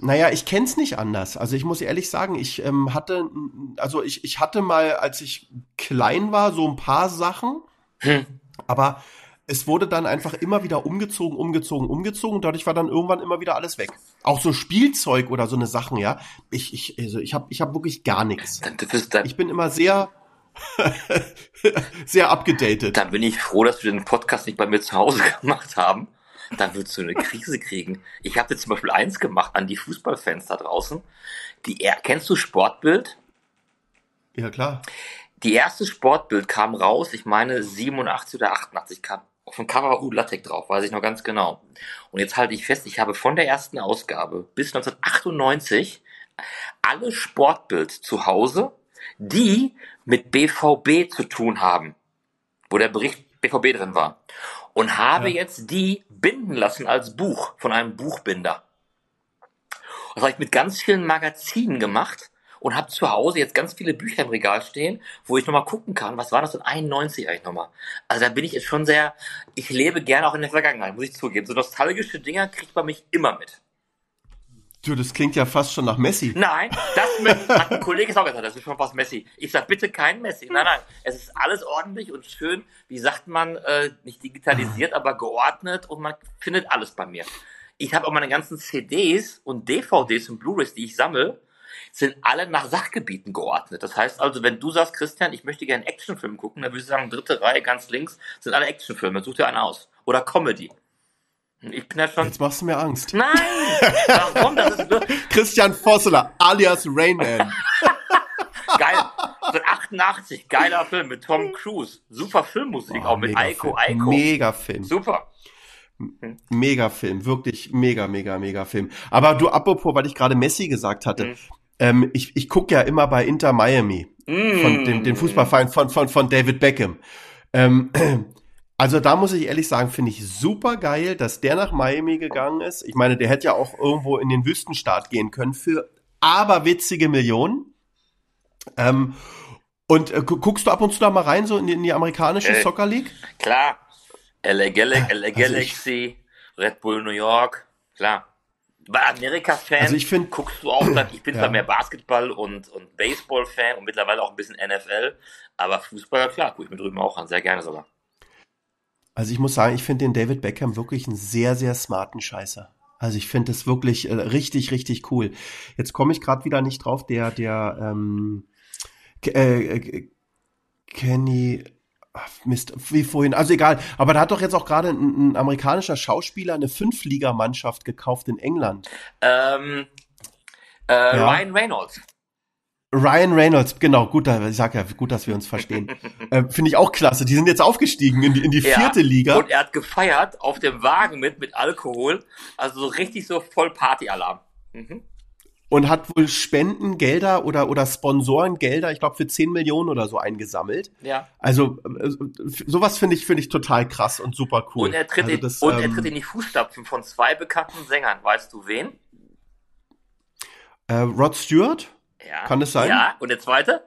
Naja, ich kenn's nicht anders. Also ich muss ehrlich sagen, ich ähm, hatte, also ich, ich hatte mal, als ich klein war, so ein paar Sachen, Hm. aber es wurde dann einfach immer wieder umgezogen, umgezogen, umgezogen und dadurch war dann irgendwann immer wieder alles weg. Auch so Spielzeug oder so eine Sachen, ja. Ich, ich, also ich habe ich hab wirklich gar nichts. Ich bin immer sehr, sehr abgedatet. dann bin ich froh, dass wir den Podcast nicht bei mir zu Hause gemacht haben. Dann würdest du eine Krise kriegen. Ich habe dir zum Beispiel eins gemacht an die Fußballfans da draußen. Die, er- kennst du Sportbild? Ja, klar. Die erste Sportbild kam raus, ich meine 87 oder 88, kam auf dem Cover U Latex drauf, weiß ich noch ganz genau. Und jetzt halte ich fest, ich habe von der ersten Ausgabe bis 1998 alle Sportbild zu Hause, die mit BVB zu tun haben, wo der Bericht BVB drin war. Und habe Ja. jetzt die binden lassen als Buch von einem Buchbinder. Das habe ich mit ganz vielen Magazinen gemacht und habe zu Hause jetzt ganz viele Bücher im Regal stehen, wo ich nochmal gucken kann, was war das in 91 eigentlich nochmal. Also da bin ich jetzt schon sehr, ich lebe gerne auch in der Vergangenheit, muss ich zugeben. So nostalgische Dinger kriegt man mich immer mit. Du, das klingt ja fast schon nach Messi. Nein, das hat ein Kollege auch gesagt, das ist schon fast Messi. Ich sag bitte kein Messi. Nein, nein, es ist alles ordentlich und schön, wie sagt man, äh, nicht digitalisiert, aber geordnet und man findet alles bei mir. Ich habe auch meine ganzen CDs und DVDs und Blu-rays, die ich sammle, sind alle nach Sachgebieten geordnet. Das heißt also, wenn du sagst, Christian, ich möchte gerne einen Actionfilm gucken, dann würde ich sagen, dritte Reihe ganz links sind alle Actionfilme. Such dir einen aus. Oder Comedy. Ich bin ja schon. Jetzt machst du mir Angst. Nein! Warum? Das ist Christian Vosseler, alias Rainman. geil. So 88, geiler Film mit Tom Cruise. Super Filmmusik, Oh, auch mit Aiko Film. Aiko. Mega Film. Super. Mega Film. Wirklich mega, mega, mega Film. Aber du, apropos, weil ich gerade Messi gesagt hatte, Mhm. Ähm, ich, ich gucke ja immer bei Inter Miami. Von dem, den Fußballverein von, von, von David Beckham. Ähm, also da muss ich ehrlich sagen, finde ich super geil, dass der nach Miami gegangen ist. Ich meine, der hätte ja auch irgendwo in den Wüstenstaat gehen können für aberwitzige Millionen. Ähm, und äh, guckst du ab und zu da mal rein, so in die, in die amerikanische äh, Soccer League? Klar. LA, Gal LA Galaxy, also Red Bull New York, klar. Bei Amerika-Fan also ich find, guckst du auch dann, ich bin ja. zwar mehr Basketball und, und Baseball-Fan und mittlerweile auch ein bisschen NFL, aber Fußballer, klar, gucke ich mir drüben auch an, sehr gerne sogar. Also ich muss sagen, ich finde den David Beckham wirklich einen sehr, sehr smarten Scheißer. Also ich finde das wirklich äh, richtig, richtig cool. Jetzt komme ich gerade wieder nicht drauf, der, der ähm, äh, äh, Kenny, ach, Mist, wie vorhin, also egal, aber da hat doch jetzt auch gerade ein, ein, amerikanischer Schauspieler eine Fünfligamannschaft gekauft in England. Ähm, äh, ja. Ryan Reynolds. Ryan Reynolds, genau, gut, ich sag ja, gut, dass wir uns verstehen. äh, Finde ich auch klasse. Die sind jetzt aufgestiegen in die, in die vierte ja, Liga. Und er hat gefeiert auf dem Wagen mit, mit Alkohol. Also so richtig so voll Partyalarm. Mhm. Und hat wohl Spendengelder oder, oder Sponsorengelder, ich glaube, für 10 Millionen oder so eingesammelt. Ja. Also, äh, sowas finde ich, finde ich total krass und super cool. Und er tritt, also in, das, und ähm, er tritt in die Fußstapfen von zwei bekannten Sängern. Weißt du wen? Äh, Rod Stewart? Ja. Kann es sein? Ja, und der zweite?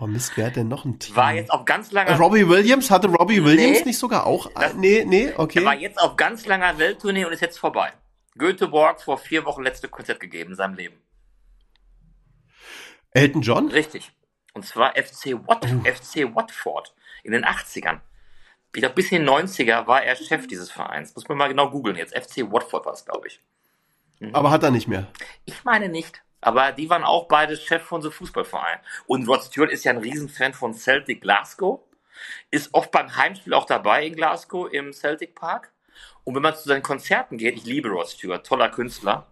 Boah, Mist, wer hat denn noch ein Team? War jetzt auf ganz langer... Robbie Williams? Hatte Robbie Williams nicht sogar auch? Das, nee, nee, okay. Er war jetzt auf ganz langer Welttournee und ist jetzt vorbei. Göteborg vor vier Wochen letzte Konzert gegeben in seinem Leben. Elton John? Richtig. Und zwar FC, Wat oh. FC Watford in den 80ern. Ich glaube, bis in den 90er war er Chef dieses Vereins. Muss man mal genau googeln jetzt. FC Watford war es, glaube ich. Mhm. Aber hat er nicht mehr? Ich meine nicht. Aber die waren auch beide Chef von so Fußballverein. Und Rod Stewart ist ja ein Riesenfan von Celtic Glasgow. Ist oft beim Heimspiel auch dabei in Glasgow im Celtic Park. Und wenn man zu seinen Konzerten geht, ich liebe Rod Stewart, toller Künstler.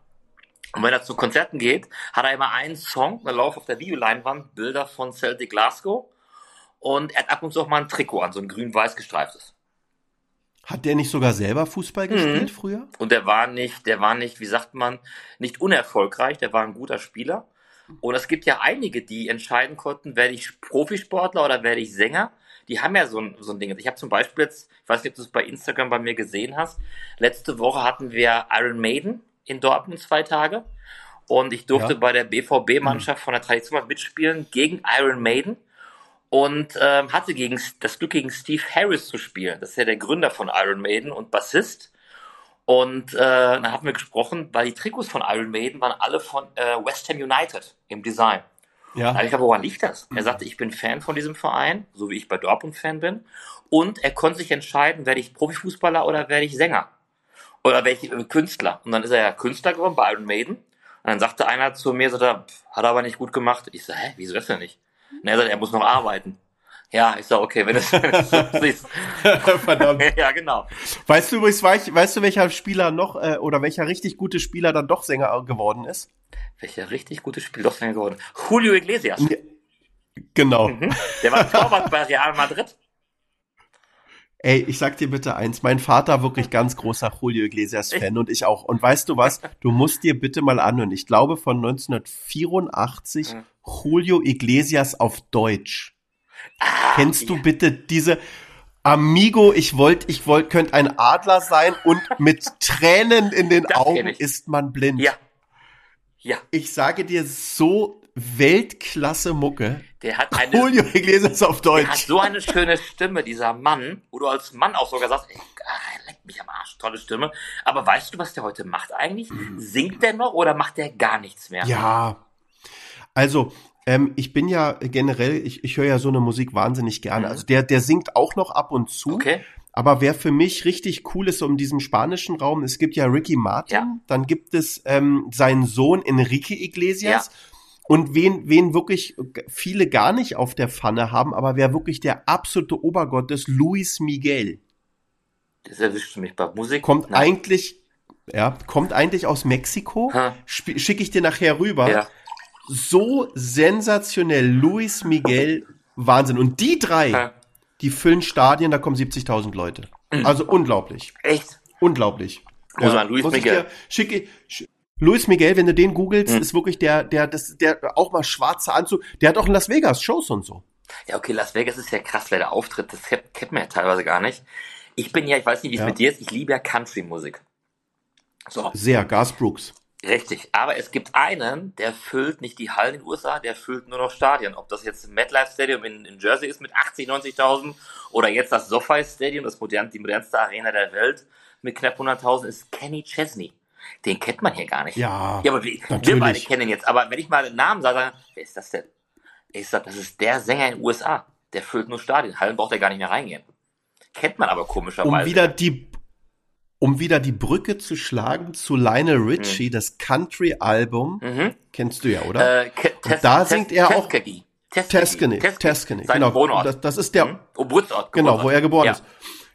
Und wenn er zu Konzerten geht, hat er immer einen Song, da laufen auf der Videoleinwand Bilder von Celtic Glasgow. Und er hat ab und zu auch mal ein Trikot an, so ein grün-weiß gestreiftes. Hat der nicht sogar selber Fußball mhm. gespielt mhm. früher? Und der war nicht, der war nicht, wie sagt man, nicht unerfolgreich, der war ein guter Spieler. Und es gibt ja einige, die entscheiden konnten, werde ich Profisportler oder werde ich Sänger. Die haben ja so ein, so ein Ding. Ich habe zum Beispiel jetzt, ich weiß nicht, ob du es bei Instagram bei mir gesehen hast, letzte Woche hatten wir Iron Maiden in Dortmund zwei Tage. Und ich durfte ja. bei der BVB-Mannschaft von der Tradition mitspielen gegen Iron Maiden und ähm, hatte gegen, das Glück gegen Steve Harris zu spielen. Das ist ja der Gründer von Iron Maiden und Bassist. Und äh, dann haben wir gesprochen, weil die Trikots von Iron Maiden waren alle von äh, West Ham United im Design. Ja. Da ich glaube, woran liegt das? Er sagte, ich bin Fan von diesem Verein, so wie ich bei Dortmund Fan bin. Und er konnte sich entscheiden, werde ich Profifußballer oder werde ich Sänger? Oder werde ich äh, Künstler? Und dann ist er ja Künstler geworden bei Iron Maiden. Und dann sagte einer zu mir, so, hat er aber nicht gut gemacht. Ich so, hä, wieso das denn nicht? Und er sagt, er muss noch arbeiten. Ja, ich sag, okay, wenn du es so siehst. Verdammt. ja, genau. Weißt du weißt du, welcher Spieler noch, äh, oder welcher richtig gute Spieler dann doch Sänger geworden ist? Welcher richtig gute Spieler doch Sänger geworden? Julio Iglesias. Ja, genau. Mhm. Der war Torwart bei Real Madrid. Ey, ich sag dir bitte eins, mein Vater wirklich ganz großer Julio Iglesias Fan und ich auch. Und weißt du was? Du musst dir bitte mal anhören. Ich glaube von 1984 mhm. Julio Iglesias auf Deutsch. Ah, Kennst du ja. bitte diese Amigo, ich wollte, ich wollte, könnte ein Adler sein und mit Tränen in den das Augen ist man blind. Ja. Ja. Ich sage dir so Weltklasse Mucke. Der hat eine, Julio Iglesias auf Deutsch. Der hat so eine schöne Stimme, dieser Mann, wo du als Mann auch sogar sagst, ey, ah, leck mich am Arsch, tolle Stimme. Aber weißt du, was der heute macht eigentlich? Singt der noch oder macht der gar nichts mehr? Ja. Also, ähm, ich bin ja generell, ich, ich höre ja so eine Musik wahnsinnig gerne. Mhm. Also der, der singt auch noch ab und zu. Okay. Aber wer für mich richtig cool ist, so in diesem spanischen Raum, es gibt ja Ricky Martin, ja. dann gibt es ähm, seinen Sohn Enrique Iglesias. Ja. Und wen, wen wirklich viele gar nicht auf der Pfanne haben, aber wer wirklich der absolute Obergott ist, Luis Miguel. Das erwischt mich bei Musik. Kommt Nein. eigentlich, ja, kommt eigentlich aus Mexiko. Schicke ich dir nachher rüber. Ja. So sensationell. Luis Miguel, Wahnsinn. Und die drei, ha. die füllen Stadien, da kommen 70.000 Leute. Mhm. Also unglaublich. Echt? Unglaublich. Muss ja. man Luis Miguel. Schicke, Luis Miguel, wenn du den googelst, mhm. ist wirklich der, der, das, der auch mal schwarze Anzug. Der hat auch in Las Vegas Shows und so. Ja, okay, Las Vegas ist ja krass, wer da auftritt. Das kennt man ja teilweise gar nicht. Ich bin ja, ich weiß nicht, wie es Ja. mit dir ist, ich liebe ja Country-Musik. So, Sehr, Gas Brooks. Richtig. Aber es gibt einen, der füllt nicht die Hallen in den USA, der füllt nur noch Stadien. Ob das jetzt MetLife Stadium in, in Jersey ist mit 80, 90.000 oder jetzt das SoFi Stadium, das modern, die modernste Arena der Welt mit knapp 100.000, ist Kenny Chesney. Den kennt man hier gar nicht. Ja, Ja, aber wir, wir beide kennen ihn jetzt. Aber wenn ich mal den Namen sage, sage wer ist das denn? Ich sag, das ist der Sänger in den USA. Der füllt nur Stadien. Hallen braucht er gar nicht mehr reingehen. Kennt man aber Um komischerweise. wieder die, um wieder die Brücke zu schlagen zu Lionel Richie, das Country-Album, mhm. kennst du ja, oder? äh, Tes- da singt er auch-. Tuscany, Tuscany, genau. Wohnort. Das, das ist der, Hm? Oh, Geburtsort. Genau, Geburtsort. wo er geboren ja. ist.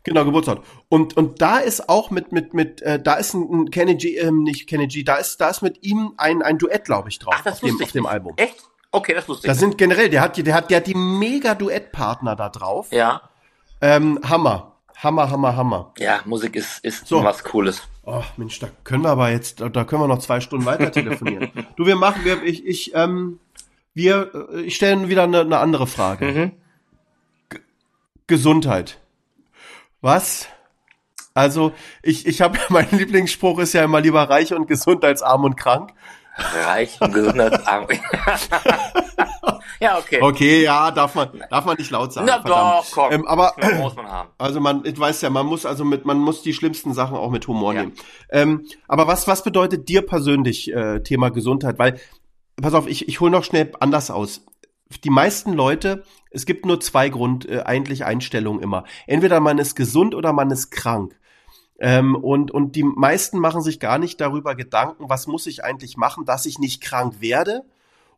Genau, Geburtsort. Und und da ist auch mit mit mit äh, da ist ein, ein Kenny G, ähm, nicht Kenny G, da ist da ist mit ihm ein ein Duett, glaube ich, drauf Ach, das auf dem auf dem. Album. Echt? Okay, das wusste Da sind generell, der hat die- der hat der hat die mega Duettpartner da drauf. ja. Ähm, Hammer. Hammer, Hammer, Hammer. Ja, Musik ist, ist So. was Cooles. Oh, Mensch, da können wir aber jetzt, da, können wir noch zwei Stunden weiter telefonieren. du, wir machen, wir, ich, ich, ähm, wir, äh, ich stelle wieder eine, eine andere Frage. Mhm. Gesundheit. Was? Also, ich, ich habe, mein Lieblingsspruch ist ja immer lieber reich und gesund als arm und krank. Reich und gesundheitsarm. ja, okay. Okay, ja, darf man, darf man nicht laut sagen. Na verdammt. doch, komm. Ähm, aber, muss man haben. Also man, ich weiß ja, man muss also mit, man muss die schlimmsten Sachen auch mit Humor Ja. nehmen. Ähm, aber was, was bedeutet dir persönlich äh, Thema Gesundheit? Weil, pass auf, ich, ich hole noch schnell anders aus. Die meisten Leute, es gibt nur zwei Grund, äh, eigentlich Einstellungen immer. Entweder man ist gesund oder man ist krank. Ähm, und, und die meisten machen sich gar nicht darüber Gedanken, was muss ich eigentlich machen, dass ich nicht krank werde?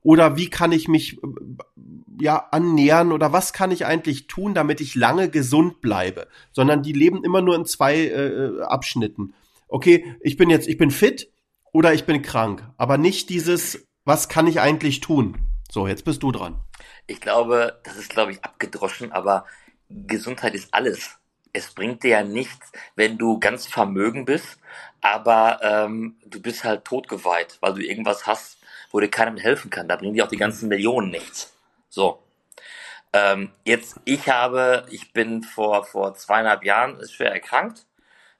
Oder wie kann ich mich äh, ja annähern oder was kann ich eigentlich tun, damit ich lange gesund bleibe? Sondern die leben immer nur in zwei äh, Abschnitten. Okay, ich bin jetzt, ich bin fit oder ich bin krank, aber nicht dieses, was kann ich eigentlich tun? So, jetzt bist du dran. Ich glaube, das ist, glaube ich, abgedroschen, aber Gesundheit ist alles. Es bringt dir ja nichts, wenn du ganz vermögen bist, aber ähm, du bist halt totgeweiht, weil du irgendwas hast, wo dir keiner mehr helfen kann. Da bringen dir auch die ganzen Millionen nichts. So. Ähm, jetzt, ich habe, ich bin vor, vor zweieinhalb Jahren schwer erkrankt.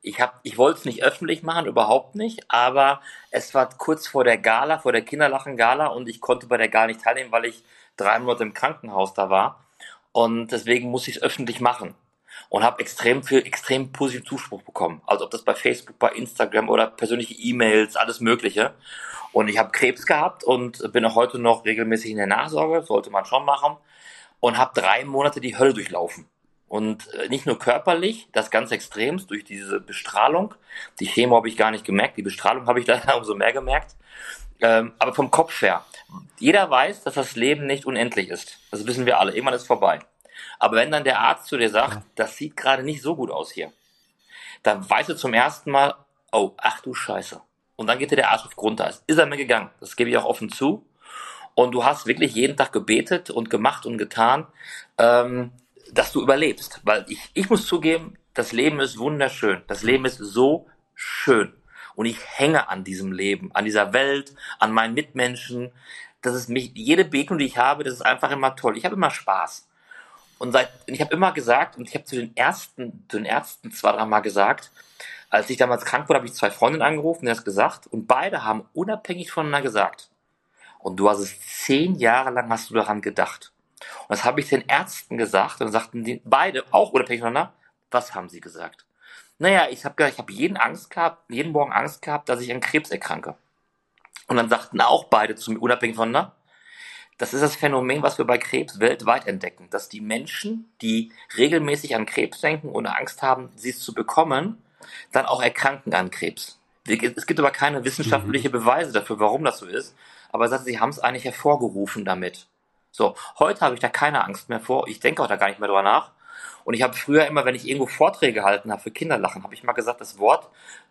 Ich hab, ich wollte es nicht öffentlich machen, überhaupt nicht, aber es war kurz vor der Gala, vor der Kinderlachen-Gala und ich konnte bei der Gala nicht teilnehmen, weil ich drei Monate im Krankenhaus da war. Und deswegen muss ich es öffentlich machen. Und habe extrem viel, extrem positiven Zuspruch bekommen. Also ob das bei Facebook, bei Instagram oder persönliche E-Mails, alles Mögliche. Und ich habe Krebs gehabt und bin auch heute noch regelmäßig in der Nachsorge, sollte man schon machen. Und habe drei Monate die Hölle durchlaufen. Und äh, nicht nur körperlich, das ganz extremst durch diese Bestrahlung. Die Chemo habe ich gar nicht gemerkt, die Bestrahlung habe ich leider umso mehr gemerkt. Ähm, aber vom Kopf her. Jeder weiß, dass das Leben nicht unendlich ist. Das wissen wir alle. Irgendwann ist vorbei. Aber wenn dann der Arzt zu dir sagt, das sieht gerade nicht so gut aus hier, dann weißt du zum ersten Mal, oh, ach du Scheiße. Und dann geht dir der Arsch auf Grundeis. Ist er mir gegangen. Das gebe ich auch offen zu. Und du hast wirklich jeden Tag gebetet und gemacht und getan, ähm, dass du überlebst. Weil ich, ich muss zugeben, das Leben ist wunderschön. Das Leben ist so schön. Und ich hänge an diesem Leben, an dieser Welt, an meinen Mitmenschen. Das ist mich, jede Begegnung, die ich habe, das ist einfach immer toll. Ich habe immer Spaß. Und seit, ich habe immer gesagt, und ich habe zu den ersten, zu den Ärzten zwei, drei Mal gesagt, als ich damals krank wurde, habe ich zwei Freundinnen angerufen, die das gesagt, und beide haben unabhängig voneinander gesagt. Und du hast es zehn Jahre lang hast du daran gedacht. Und das habe ich den Ärzten gesagt, und sagten die beide, auch unabhängig voneinander, was haben sie gesagt? Naja, ich habe ich hab jeden Angst gehabt, jeden Morgen Angst gehabt, dass ich an Krebs erkranke. Und dann sagten auch beide zu mir, unabhängig voneinander, das ist das Phänomen, was wir bei Krebs weltweit entdecken, dass die Menschen, die regelmäßig an Krebs denken und Angst haben, sie zu bekommen, dann auch erkranken an Krebs. Es gibt aber keine wissenschaftliche Beweise dafür, warum das so ist. Aber sie haben es eigentlich hervorgerufen damit. So, heute habe ich da keine Angst mehr vor. Ich denke auch da gar nicht mehr drüber nach. Und ich habe früher immer, wenn ich irgendwo Vorträge gehalten habe für Kinderlachen, habe ich mal gesagt, das Wort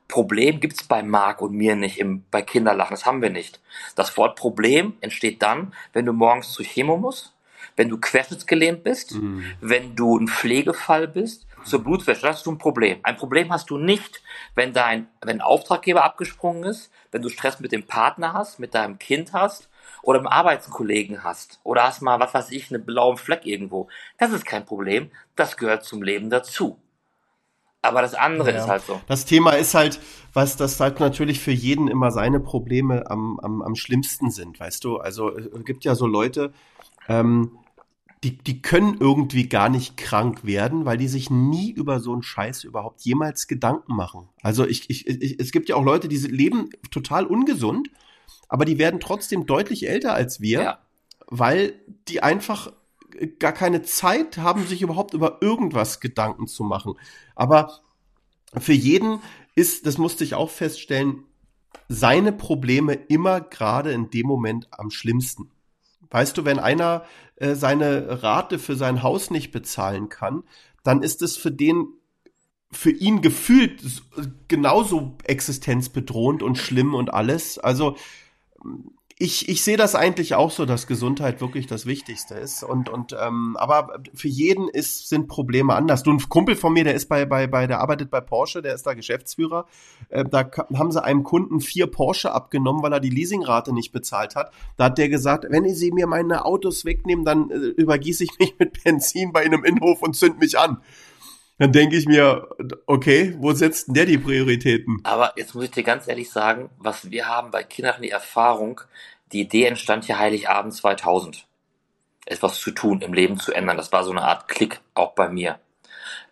Problem gibt's bei Marc und mir nicht im, bei Kinderlachen. Das haben wir nicht. Das Wort Problem entsteht dann, wenn du morgens zur Chemo musst, wenn du querschnittsgelähmt bist, Mhm. wenn du ein Pflegefall bist, zur Blutwäsche, dann hast du ein Problem. Ein Problem hast du nicht, wenn dein, wenn ein Auftraggeber abgesprungen ist, wenn du Stress mit dem Partner hast, mit deinem Kind hast oder einen Arbeitskollegen hast oder hast mal, was weiß ich, einen blauen Fleck irgendwo. Das ist kein Problem. Das gehört zum Leben dazu. Aber das andere ja. ist halt so. Das Thema ist halt, was das halt natürlich für jeden immer seine Probleme am, am, am schlimmsten sind, weißt du? Also es gibt ja so Leute, ähm, die, die können irgendwie gar nicht krank werden, weil die sich nie über so einen Scheiß überhaupt jemals Gedanken machen. Also ich, ich, ich, es gibt ja auch Leute, die leben total ungesund, aber die werden trotzdem deutlich älter als wir, ja. weil die einfach gar keine Zeit haben, sich überhaupt über irgendwas Gedanken zu machen. Aber für jeden ist, das musste ich auch feststellen, seine Probleme immer gerade in dem Moment am schlimmsten. Weißt du, wenn einer äh, seine Rate für sein Haus nicht bezahlen kann, dann ist es für den für ihn gefühlt genauso existenzbedrohend und schlimm und alles. Also ich, ich sehe das eigentlich auch so, dass Gesundheit wirklich das Wichtigste ist. Und, und ähm, aber für jeden ist, sind Probleme anders. Du, ein Kumpel von mir, der ist bei, bei, bei, der arbeitet bei Porsche, der ist da Geschäftsführer. Äh, da haben sie einem Kunden vier Porsche abgenommen, weil er die Leasingrate nicht bezahlt hat. Da hat der gesagt, wenn sie mir meine Autos wegnehmen, dann äh, übergieße ich mich mit Benzin bei einem Innenhof und zünd mich an dann denke ich mir, okay, wo setzt denn der die Prioritäten? Aber jetzt muss ich dir ganz ehrlich sagen, was wir haben bei Kindern die Erfahrung, die Idee entstand hier Heiligabend 2000. Etwas zu tun, im Leben zu ändern. Das war so eine Art Klick auch bei mir.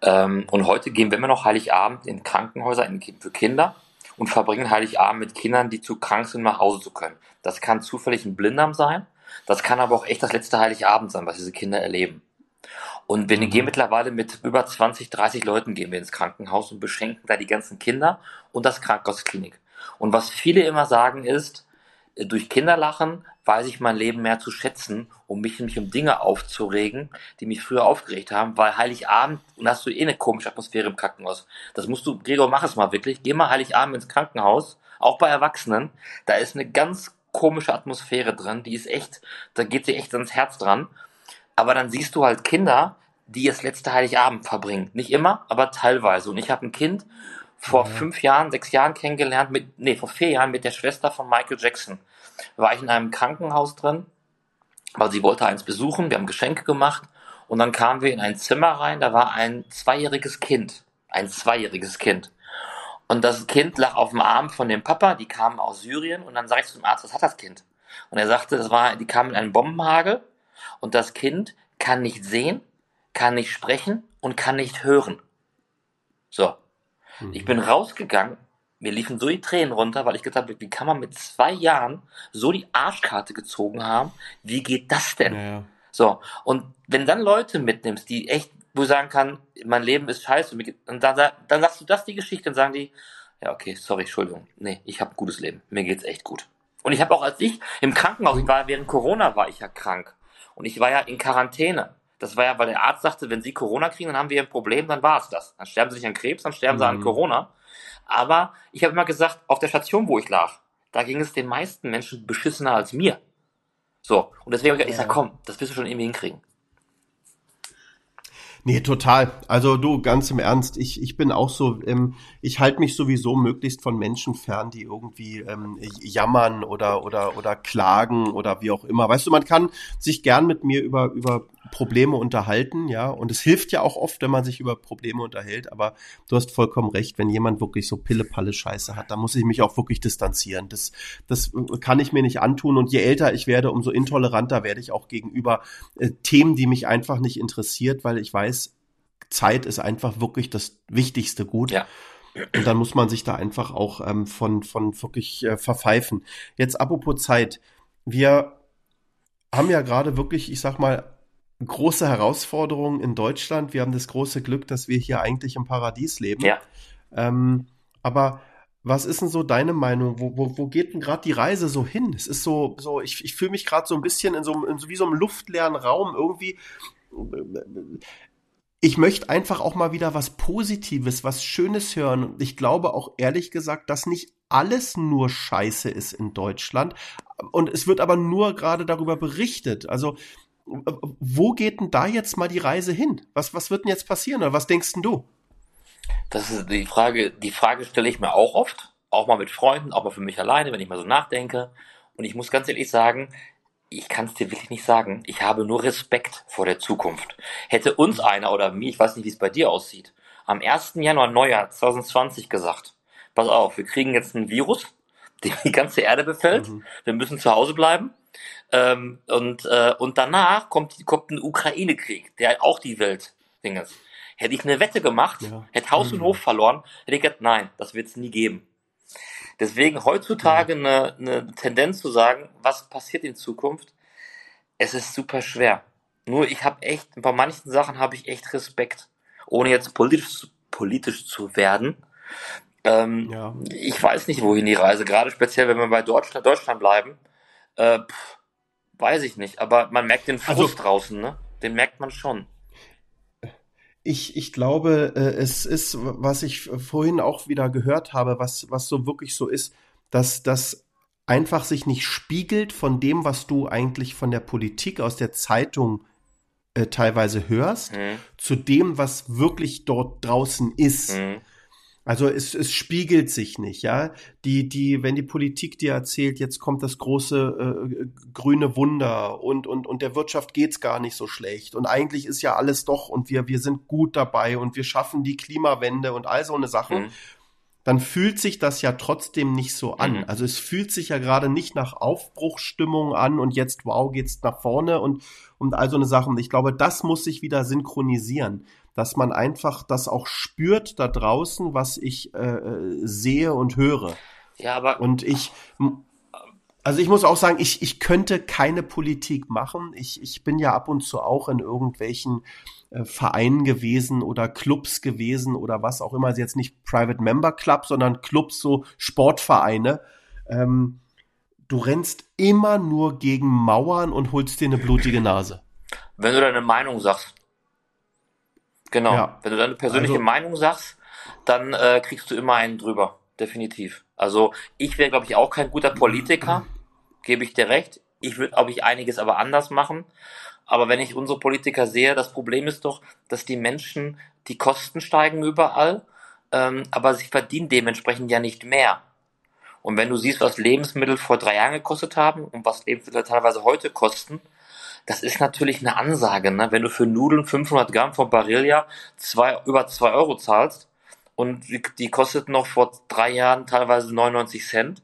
Ähm, und heute gehen wir immer noch Heiligabend in Krankenhäuser für Kinder und verbringen Heiligabend mit Kindern, die zu krank sind, nach Hause zu können. Das kann zufällig ein Blinddarm sein. Das kann aber auch echt das letzte Heiligabend sein, was diese Kinder erleben. Und wir mhm. gehen mittlerweile mit über 20, 30 Leuten gehen wir ins Krankenhaus und beschenken da die ganzen Kinder und das Krankenhausklinik. Und was viele immer sagen ist, durch Kinderlachen weiß ich mein Leben mehr zu schätzen, um mich nämlich um Dinge aufzuregen, die mich früher aufgeregt haben, weil Heiligabend, und hast du eh eine komische Atmosphäre im Krankenhaus. Das musst du, Gregor, mach es mal wirklich. Geh mal Heiligabend ins Krankenhaus, auch bei Erwachsenen. Da ist eine ganz komische Atmosphäre drin, die ist echt, da geht sie echt ans Herz dran. Aber dann siehst du halt Kinder, die das letzte Heiligabend verbringen. Nicht immer, aber teilweise. Und ich habe ein Kind vor ja. fünf Jahren, sechs Jahren kennengelernt, mit, nee, vor vier Jahren mit der Schwester von Michael Jackson. War ich in einem Krankenhaus drin, weil sie wollte eins besuchen, wir haben Geschenke gemacht und dann kamen wir in ein Zimmer rein, da war ein zweijähriges Kind. Ein zweijähriges Kind. Und das Kind lag auf dem Arm von dem Papa, die kamen aus Syrien und dann sag ich zum Arzt, was hat das Kind? Und er sagte, das war, die kamen in einen Bombenhagel und das Kind kann nicht sehen, kann nicht sprechen und kann nicht hören. So. Mhm. Ich bin rausgegangen, mir liefen so die Tränen runter, weil ich gedacht habe, wie kann man mit zwei Jahren so die Arschkarte gezogen haben? Wie geht das denn? Ja. So. Und wenn dann Leute mitnimmst, die echt, wo sagen kann, mein Leben ist scheiße, und dann, dann sagst du das die Geschichte und sagen die, ja, okay, sorry, Entschuldigung. Nee, ich habe ein gutes Leben. Mir geht's echt gut. Und ich habe auch als ich im Krankenhaus, ich war während Corona war ich ja krank. Und ich war ja in Quarantäne. Das war ja, weil der Arzt sagte, wenn Sie Corona kriegen, dann haben wir ein Problem, dann war es das. Dann sterben Sie nicht an Krebs, dann sterben mhm. Sie an mhm. Corona. Aber ich habe immer gesagt, auf der Station, wo ich lag, da ging es den meisten Menschen beschissener als mir. So, und deswegen habe ich gesagt, ja. komm, das wirst du schon irgendwie hinkriegen. Nee, total. Also du, ganz im Ernst, ich, ich bin auch so, ähm, ich halte mich sowieso möglichst von Menschen fern, die irgendwie ähm, jammern oder, oder, oder klagen oder wie auch immer. Weißt du, man kann sich gern mit mir über, über Probleme unterhalten, ja. Und es hilft ja auch oft, wenn man sich über Probleme unterhält. Aber du hast vollkommen recht, wenn jemand wirklich so Pille-Palle Scheiße hat, dann muss ich mich auch wirklich distanzieren. Das, das kann ich mir nicht antun. Und je älter ich werde, umso intoleranter werde ich auch gegenüber äh, Themen, die mich einfach nicht interessiert, weil ich weiß, Zeit ist einfach wirklich das wichtigste Gut. Ja. Und dann muss man sich da einfach auch ähm, von, von wirklich äh, verpfeifen. Jetzt apropos Zeit. Wir haben ja gerade wirklich, ich sag mal, große Herausforderung in Deutschland. Wir haben das große Glück, dass wir hier eigentlich im Paradies leben. Ja. Ähm, aber was ist denn so deine Meinung? Wo, wo, wo geht denn gerade die Reise so hin? Es ist so, so ich, ich fühle mich gerade so ein bisschen in so, in so wie so einem luftleeren Raum irgendwie. Ich möchte einfach auch mal wieder was Positives, was Schönes hören. Und ich glaube auch ehrlich gesagt, dass nicht alles nur Scheiße ist in Deutschland. Und es wird aber nur gerade darüber berichtet. Also wo geht denn da jetzt mal die Reise hin? Was, was wird denn jetzt passieren oder was denkst denn du? Das ist die Frage, die Frage stelle ich mir auch oft, auch mal mit Freunden, auch mal für mich alleine, wenn ich mal so nachdenke. Und ich muss ganz ehrlich sagen, ich kann es dir wirklich nicht sagen. Ich habe nur Respekt vor der Zukunft. Hätte uns einer oder mir, ich weiß nicht, wie es bei dir aussieht, am 1. Januar Neujahr 2020 gesagt, pass auf, wir kriegen jetzt ein Virus, der die ganze Erde befällt, mhm. wir müssen zu Hause bleiben. Ähm, und, äh, und danach kommt, kommt ein Ukraine-Krieg, der auch die Welt Dinges. Hätte ich eine Wette gemacht, ja. hätte Haus mhm. und Hof verloren, hätte ich gesagt, nein, das wird es nie geben. Deswegen heutzutage eine, eine Tendenz zu sagen, was passiert in Zukunft, es ist super schwer. Nur ich habe echt, bei manchen Sachen habe ich echt Respekt, ohne jetzt politisch, politisch zu werden. Ähm, ja. Ich weiß nicht, wohin die Reise, gerade speziell, wenn wir bei Deutschland, Deutschland bleiben, äh, pff, weiß ich nicht. Aber man merkt den Frust also, draußen, ne? Den merkt man schon. Ich, ich glaube, äh, es ist, was ich vorhin auch wieder gehört habe, was, was so wirklich so ist, dass das einfach sich nicht spiegelt von dem, was du eigentlich von der Politik aus der Zeitung äh, teilweise hörst, mhm. zu dem, was wirklich dort draußen ist. Mhm. Also es, es spiegelt sich nicht, ja. Die, die, wenn die Politik dir erzählt, jetzt kommt das große äh, grüne Wunder und, und, und der Wirtschaft geht's gar nicht so schlecht und eigentlich ist ja alles doch und wir, wir sind gut dabei und wir schaffen die Klimawende und all so eine Sachen. Mhm. Dann fühlt sich das ja trotzdem nicht so an. Mhm. Also es fühlt sich ja gerade nicht nach Aufbruchsstimmung an und jetzt wow geht's nach vorne und und all so eine Sachen. Ich glaube, das muss sich wieder synchronisieren dass man einfach das auch spürt da draußen, was ich äh, sehe und höre. Ja, aber. Und ich, also ich muss auch sagen, ich, ich könnte keine Politik machen. Ich, ich bin ja ab und zu auch in irgendwelchen äh, Vereinen gewesen oder Clubs gewesen oder was auch immer. Also jetzt nicht Private Member Club, sondern Clubs, so Sportvereine. Ähm, du rennst immer nur gegen Mauern und holst dir eine blutige Nase. Wenn du deine Meinung sagst, Genau. Ja. Wenn du deine persönliche also, Meinung sagst, dann äh, kriegst du immer einen drüber. Definitiv. Also ich wäre, glaube ich, auch kein guter Politiker, gebe ich dir recht. Ich würde, glaube ich, einiges aber anders machen. Aber wenn ich unsere Politiker sehe, das Problem ist doch, dass die Menschen, die Kosten steigen überall, ähm, aber sie verdienen dementsprechend ja nicht mehr. Und wenn du siehst, was Lebensmittel vor drei Jahren gekostet haben und was Lebensmittel teilweise heute kosten, das ist natürlich eine Ansage, ne? Wenn du für Nudeln 500 Gramm von Barilla zwei, über zwei Euro zahlst und die, die kosteten noch vor drei Jahren teilweise 99 Cent.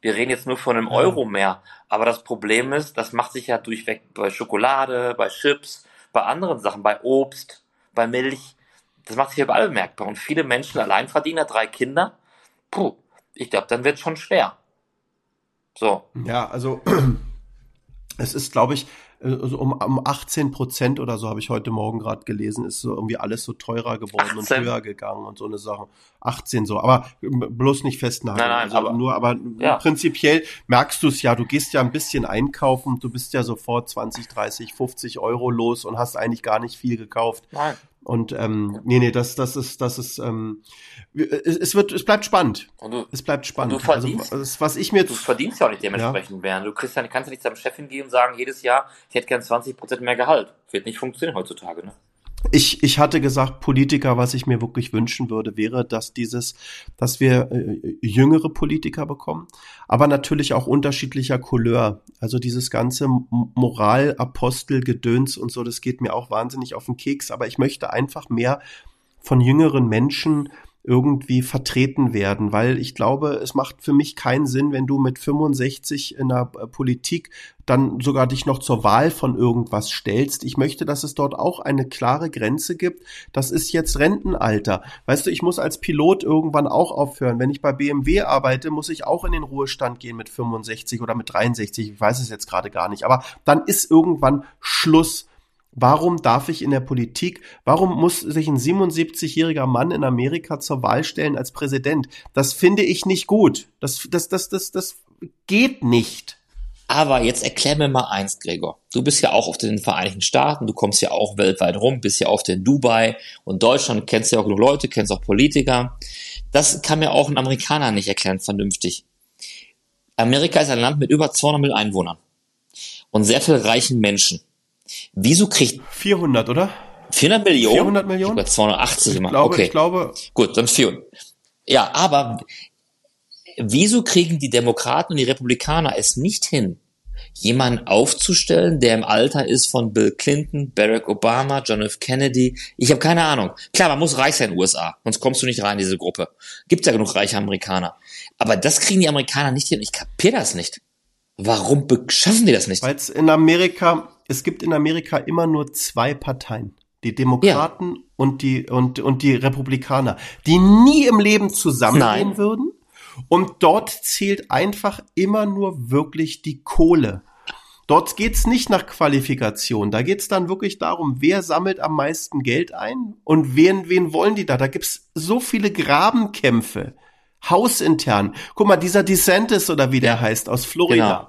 Wir reden jetzt nur von einem Euro mehr. Aber das Problem ist, das macht sich ja durchweg bei Schokolade, bei Chips, bei anderen Sachen, bei Obst, bei Milch. Das macht sich überall bemerkbar. Und viele Menschen, Alleinverdiener, drei Kinder, puh, ich glaube, dann wird schon schwer. So. Ja, also es ist, glaube ich, also um, um 18 Prozent oder so habe ich heute Morgen gerade gelesen, ist so irgendwie alles so teurer geworden 18. und höher gegangen und so eine Sache. 18 so, aber bloß nicht festnageln. Nein, nein, also aber nur, aber ja. prinzipiell merkst du es ja, du gehst ja ein bisschen einkaufen, du bist ja sofort 20, 30, 50 Euro los und hast eigentlich gar nicht viel gekauft. Nein. Und ähm, nee, nee, das, das ist, das ist, ähm, es wird, es bleibt spannend. Und du, es bleibt spannend. du verdienst, also, das, was ich mir du verdienst ja auch nicht dementsprechend ja. mehr. Du kriegst ja, kannst ja nicht deinem Chef hingehen und sagen, jedes Jahr, ich hätte gern 20 Prozent mehr Gehalt. Wird nicht funktionieren heutzutage, ne? Ich, ich hatte gesagt, Politiker, was ich mir wirklich wünschen würde, wäre, dass dieses, dass wir äh, jüngere Politiker bekommen, aber natürlich auch unterschiedlicher Couleur. Also dieses ganze Moral, Apostel, Gedöns und so, das geht mir auch wahnsinnig auf den Keks, aber ich möchte einfach mehr von jüngeren Menschen irgendwie vertreten werden, weil ich glaube, es macht für mich keinen Sinn, wenn du mit 65 in der äh, Politik dann sogar dich noch zur Wahl von irgendwas stellst. Ich möchte, dass es dort auch eine klare Grenze gibt. Das ist jetzt Rentenalter. Weißt du, ich muss als Pilot irgendwann auch aufhören. Wenn ich bei BMW arbeite, muss ich auch in den Ruhestand gehen mit 65 oder mit 63. Ich weiß es jetzt gerade gar nicht. Aber dann ist irgendwann Schluss. Warum darf ich in der Politik, warum muss sich ein 77-jähriger Mann in Amerika zur Wahl stellen als Präsident? Das finde ich nicht gut. Das, das, das, das, das geht nicht. Aber jetzt erklär mir mal eins, Gregor. Du bist ja auch auf den Vereinigten Staaten, du kommst ja auch weltweit rum, bist ja oft in Dubai und Deutschland, kennst ja auch genug Leute, kennst auch Politiker. Das kann mir auch ein Amerikaner nicht erklären, vernünftig. Amerika ist ein Land mit über 200 Millionen Einwohnern und sehr viel reichen Menschen. Wieso kriegt 400, oder? 400 Millionen? 400 Millionen? Ich 280 ich. Glaube, okay. Ich glaube. Gut, dann 400. Ja, aber wieso kriegen die Demokraten und die Republikaner es nicht hin, jemanden aufzustellen, der im Alter ist von Bill Clinton, Barack Obama, John F. Kennedy. Ich habe keine Ahnung. Klar, man muss reich sein in den USA, sonst kommst du nicht rein in diese Gruppe. Gibt ja genug reiche Amerikaner. Aber das kriegen die Amerikaner nicht hin. Ich kapiere das nicht. Warum schaffen die das nicht? Weil es in Amerika, es gibt in Amerika immer nur zwei Parteien. Die Demokraten ja. und die, und, und die Republikaner, die nie im Leben zusammengehen würden und dort zählt einfach immer nur wirklich die Kohle. Dort geht's nicht nach Qualifikation. Da geht's dann wirklich darum, wer sammelt am meisten Geld ein und wen, wen wollen die da? Da gibt's so viele Grabenkämpfe. Hausintern. Guck mal, dieser DeSantis oder wie der heißt aus Florida. Genau.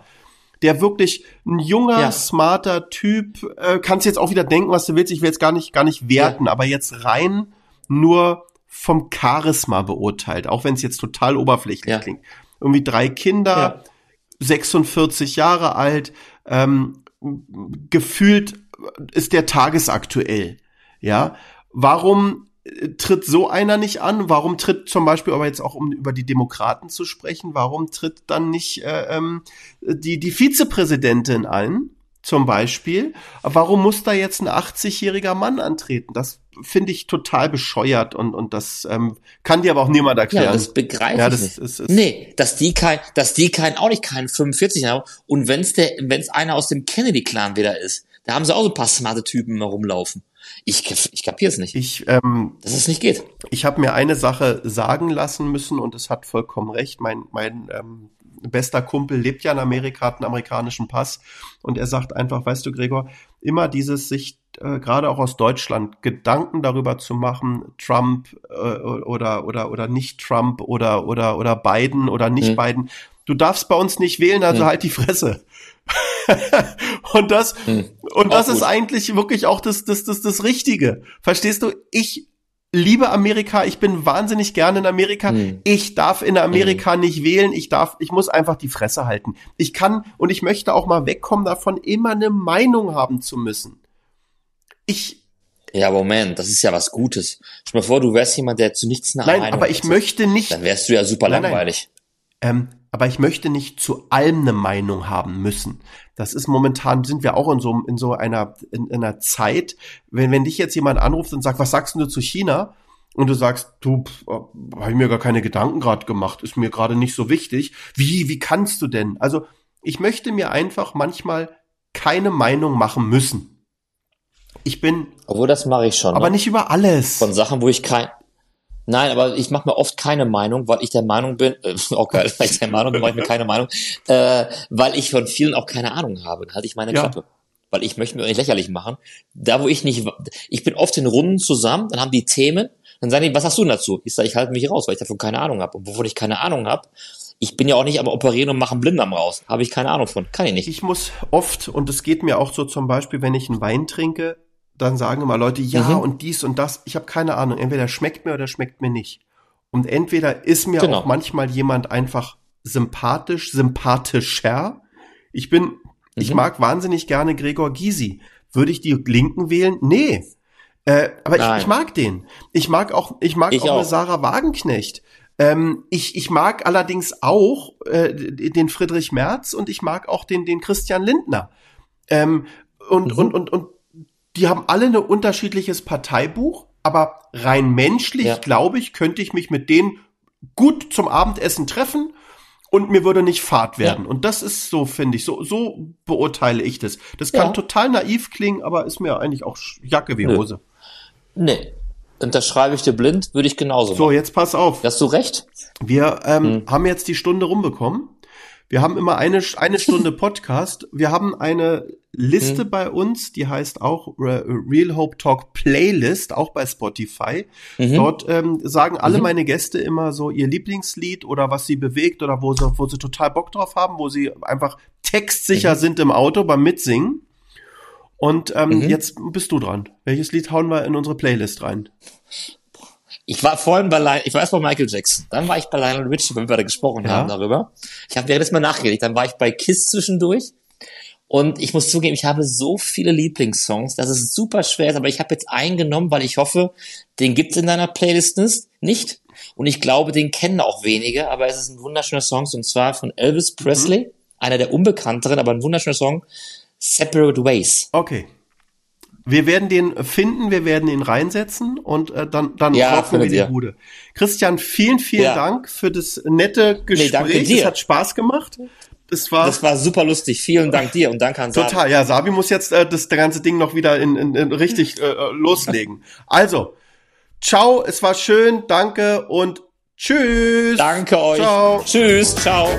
Der wirklich ein junger, ja. smarter Typ, äh, kannst jetzt auch wieder denken, was du willst. Ich will jetzt gar nicht, gar nicht werten, ja. aber jetzt rein nur vom Charisma beurteilt, auch wenn es jetzt total oberflächlich ja. klingt. Irgendwie drei Kinder, ja. 46 Jahre alt, ähm, gefühlt ist der tagesaktuell. Ja, warum tritt so einer nicht an? Warum tritt zum Beispiel, aber jetzt auch um über die Demokraten zu sprechen, warum tritt dann nicht äh, ähm, die, die Vizepräsidentin ein? Zum Beispiel. Warum muss da jetzt ein 80-jähriger Mann antreten? Das finde ich total bescheuert und, und das ähm, kann dir aber auch niemand erklären. Ja, das begreife ja, das ich nicht. Ist, ist nee, dass die kein, dass die kein, auch nicht keinen 45 haben. Und wenn's der, wenn's einer aus dem Kennedy-Clan wieder ist, da haben sie auch so ein paar smarte Typen rumlaufen. Ich, ich kapiere es nicht. Ich, ähm, dass es nicht geht. Ich habe mir eine Sache sagen lassen müssen und es hat vollkommen recht. Mein, mein ähm, bester Kumpel lebt ja in Amerika, hat einen amerikanischen Pass und er sagt einfach, weißt du, Gregor, immer dieses sich äh, gerade auch aus Deutschland Gedanken darüber zu machen, Trump äh, oder oder oder nicht Trump oder oder oder Biden oder nicht hm. Biden. Du darfst bei uns nicht wählen, also hm. halt die Fresse. und das hm. und das ist eigentlich wirklich auch das das das das Richtige. Verstehst du? Ich liebe Amerika, ich bin wahnsinnig gerne in Amerika. Hm. Ich darf in Amerika hm. nicht wählen, ich darf, ich muss einfach die Fresse halten. Ich kann und ich möchte auch mal wegkommen davon, immer eine Meinung haben zu müssen. Ich ja, Moment, das ist ja was Gutes. Stell dir vor, du wärst jemand, der zu nichts eine Nein, Meinung aber ich hätte. möchte nicht. Dann wärst du ja super nein, langweilig. Nein. Ähm, aber ich möchte nicht zu allem eine Meinung haben müssen. Das ist momentan, sind wir auch in so, in so einer, in, in einer Zeit, wenn, wenn dich jetzt jemand anruft und sagt, was sagst du zu China? Und du sagst, du, habe ich mir gar keine Gedanken gerade gemacht, ist mir gerade nicht so wichtig. Wie, wie kannst du denn? Also, ich möchte mir einfach manchmal keine Meinung machen müssen. Ich bin. Obwohl, das mache ich schon. Aber ne? nicht über alles. Von Sachen, wo ich kein, Nein, aber ich mache mir oft keine Meinung, weil ich der Meinung bin, äh, auch geil, weil ich der Meinung bin, mache ich mir keine Meinung, äh, weil ich von vielen auch keine Ahnung habe. Dann halte ich meine ja. Klappe. Weil ich möchte mir nicht lächerlich machen. Da, wo ich nicht, ich bin oft in Runden zusammen, dann haben die Themen, dann sagen die, was hast du dazu? Ich sage, ich halte mich raus, weil ich davon keine Ahnung habe. Und wovon ich keine Ahnung habe, ich bin ja auch nicht am Operieren und machen Blinddarm raus. Habe ich keine Ahnung von. Kann ich nicht. Ich muss oft, und es geht mir auch so zum Beispiel, wenn ich einen Wein trinke, dann sagen immer Leute, ja mhm. und dies und das. Ich habe keine Ahnung. Entweder schmeckt mir oder schmeckt mir nicht. Und entweder ist mir genau. auch manchmal jemand einfach sympathisch, sympathischer. Ich bin, mhm. ich mag wahnsinnig gerne Gregor Gysi. Würde ich die Linken wählen? Nee. Äh, aber ich, ich, mag den. Ich mag auch, ich mag ich auch, auch, eine Sarah Wagenknecht. Ähm, ich, ich mag allerdings auch äh, den Friedrich Merz und ich mag auch den, den Christian Lindner. Ähm, und, mhm. und, und, und die haben alle ein unterschiedliches Parteibuch, aber rein menschlich, ja. glaube ich, könnte ich mich mit denen gut zum Abendessen treffen und mir würde nicht Fahrt werden. Ja. Und das ist so, finde ich, so, so beurteile ich das. Das kann ja. total naiv klingen, aber ist mir eigentlich auch Jacke wie Hose. Nee. Unterschreibe ich dir blind, würde ich genauso machen. So, jetzt pass auf. Hast du recht? Wir ähm, hm. haben jetzt die Stunde rumbekommen. Wir haben immer eine, eine Stunde Podcast. Wir haben eine Liste mhm. bei uns, die heißt auch Real Hope Talk Playlist, auch bei Spotify. Mhm. Dort ähm, sagen alle mhm. meine Gäste immer so ihr Lieblingslied oder was sie bewegt oder wo sie, wo sie total Bock drauf haben, wo sie einfach textsicher mhm. sind im Auto beim Mitsingen. Und ähm, mhm. jetzt bist du dran. Welches Lied hauen wir in unsere Playlist rein? Ich war vorhin bei, Lion, ich war erst bei Michael Jackson, dann war ich bei Lionel Richie, wenn wir da gesprochen ja. haben darüber. Ich habe währenddessen mal nachgedacht, dann war ich bei Kiss zwischendurch. Und ich muss zugeben, ich habe so viele Lieblingssongs, dass es super schwer ist, aber ich habe jetzt einen genommen, weil ich hoffe, den gibt's in deiner Playlist nicht. Und ich glaube, den kennen auch wenige, aber es ist ein wunderschöner Song, und zwar von Elvis Presley, mhm. einer der unbekannteren, aber ein wunderschöner Song, Separate Ways. Okay. Wir werden den finden, wir werden ihn reinsetzen und äh, dann, dann ja, rocken wir die Bude. Christian, vielen, vielen ja. Dank für das nette Gespräch. Nee, es hat Spaß gemacht. Das war, das war super lustig. Vielen Dank dir und danke an Sabi. Total, ja, Sabi muss jetzt äh, das, das ganze Ding noch wieder in, in, in richtig äh, äh loslegen. Also, ciao, es war schön, danke und tschüss. Danke euch. Ciao. Tschüss, ciao.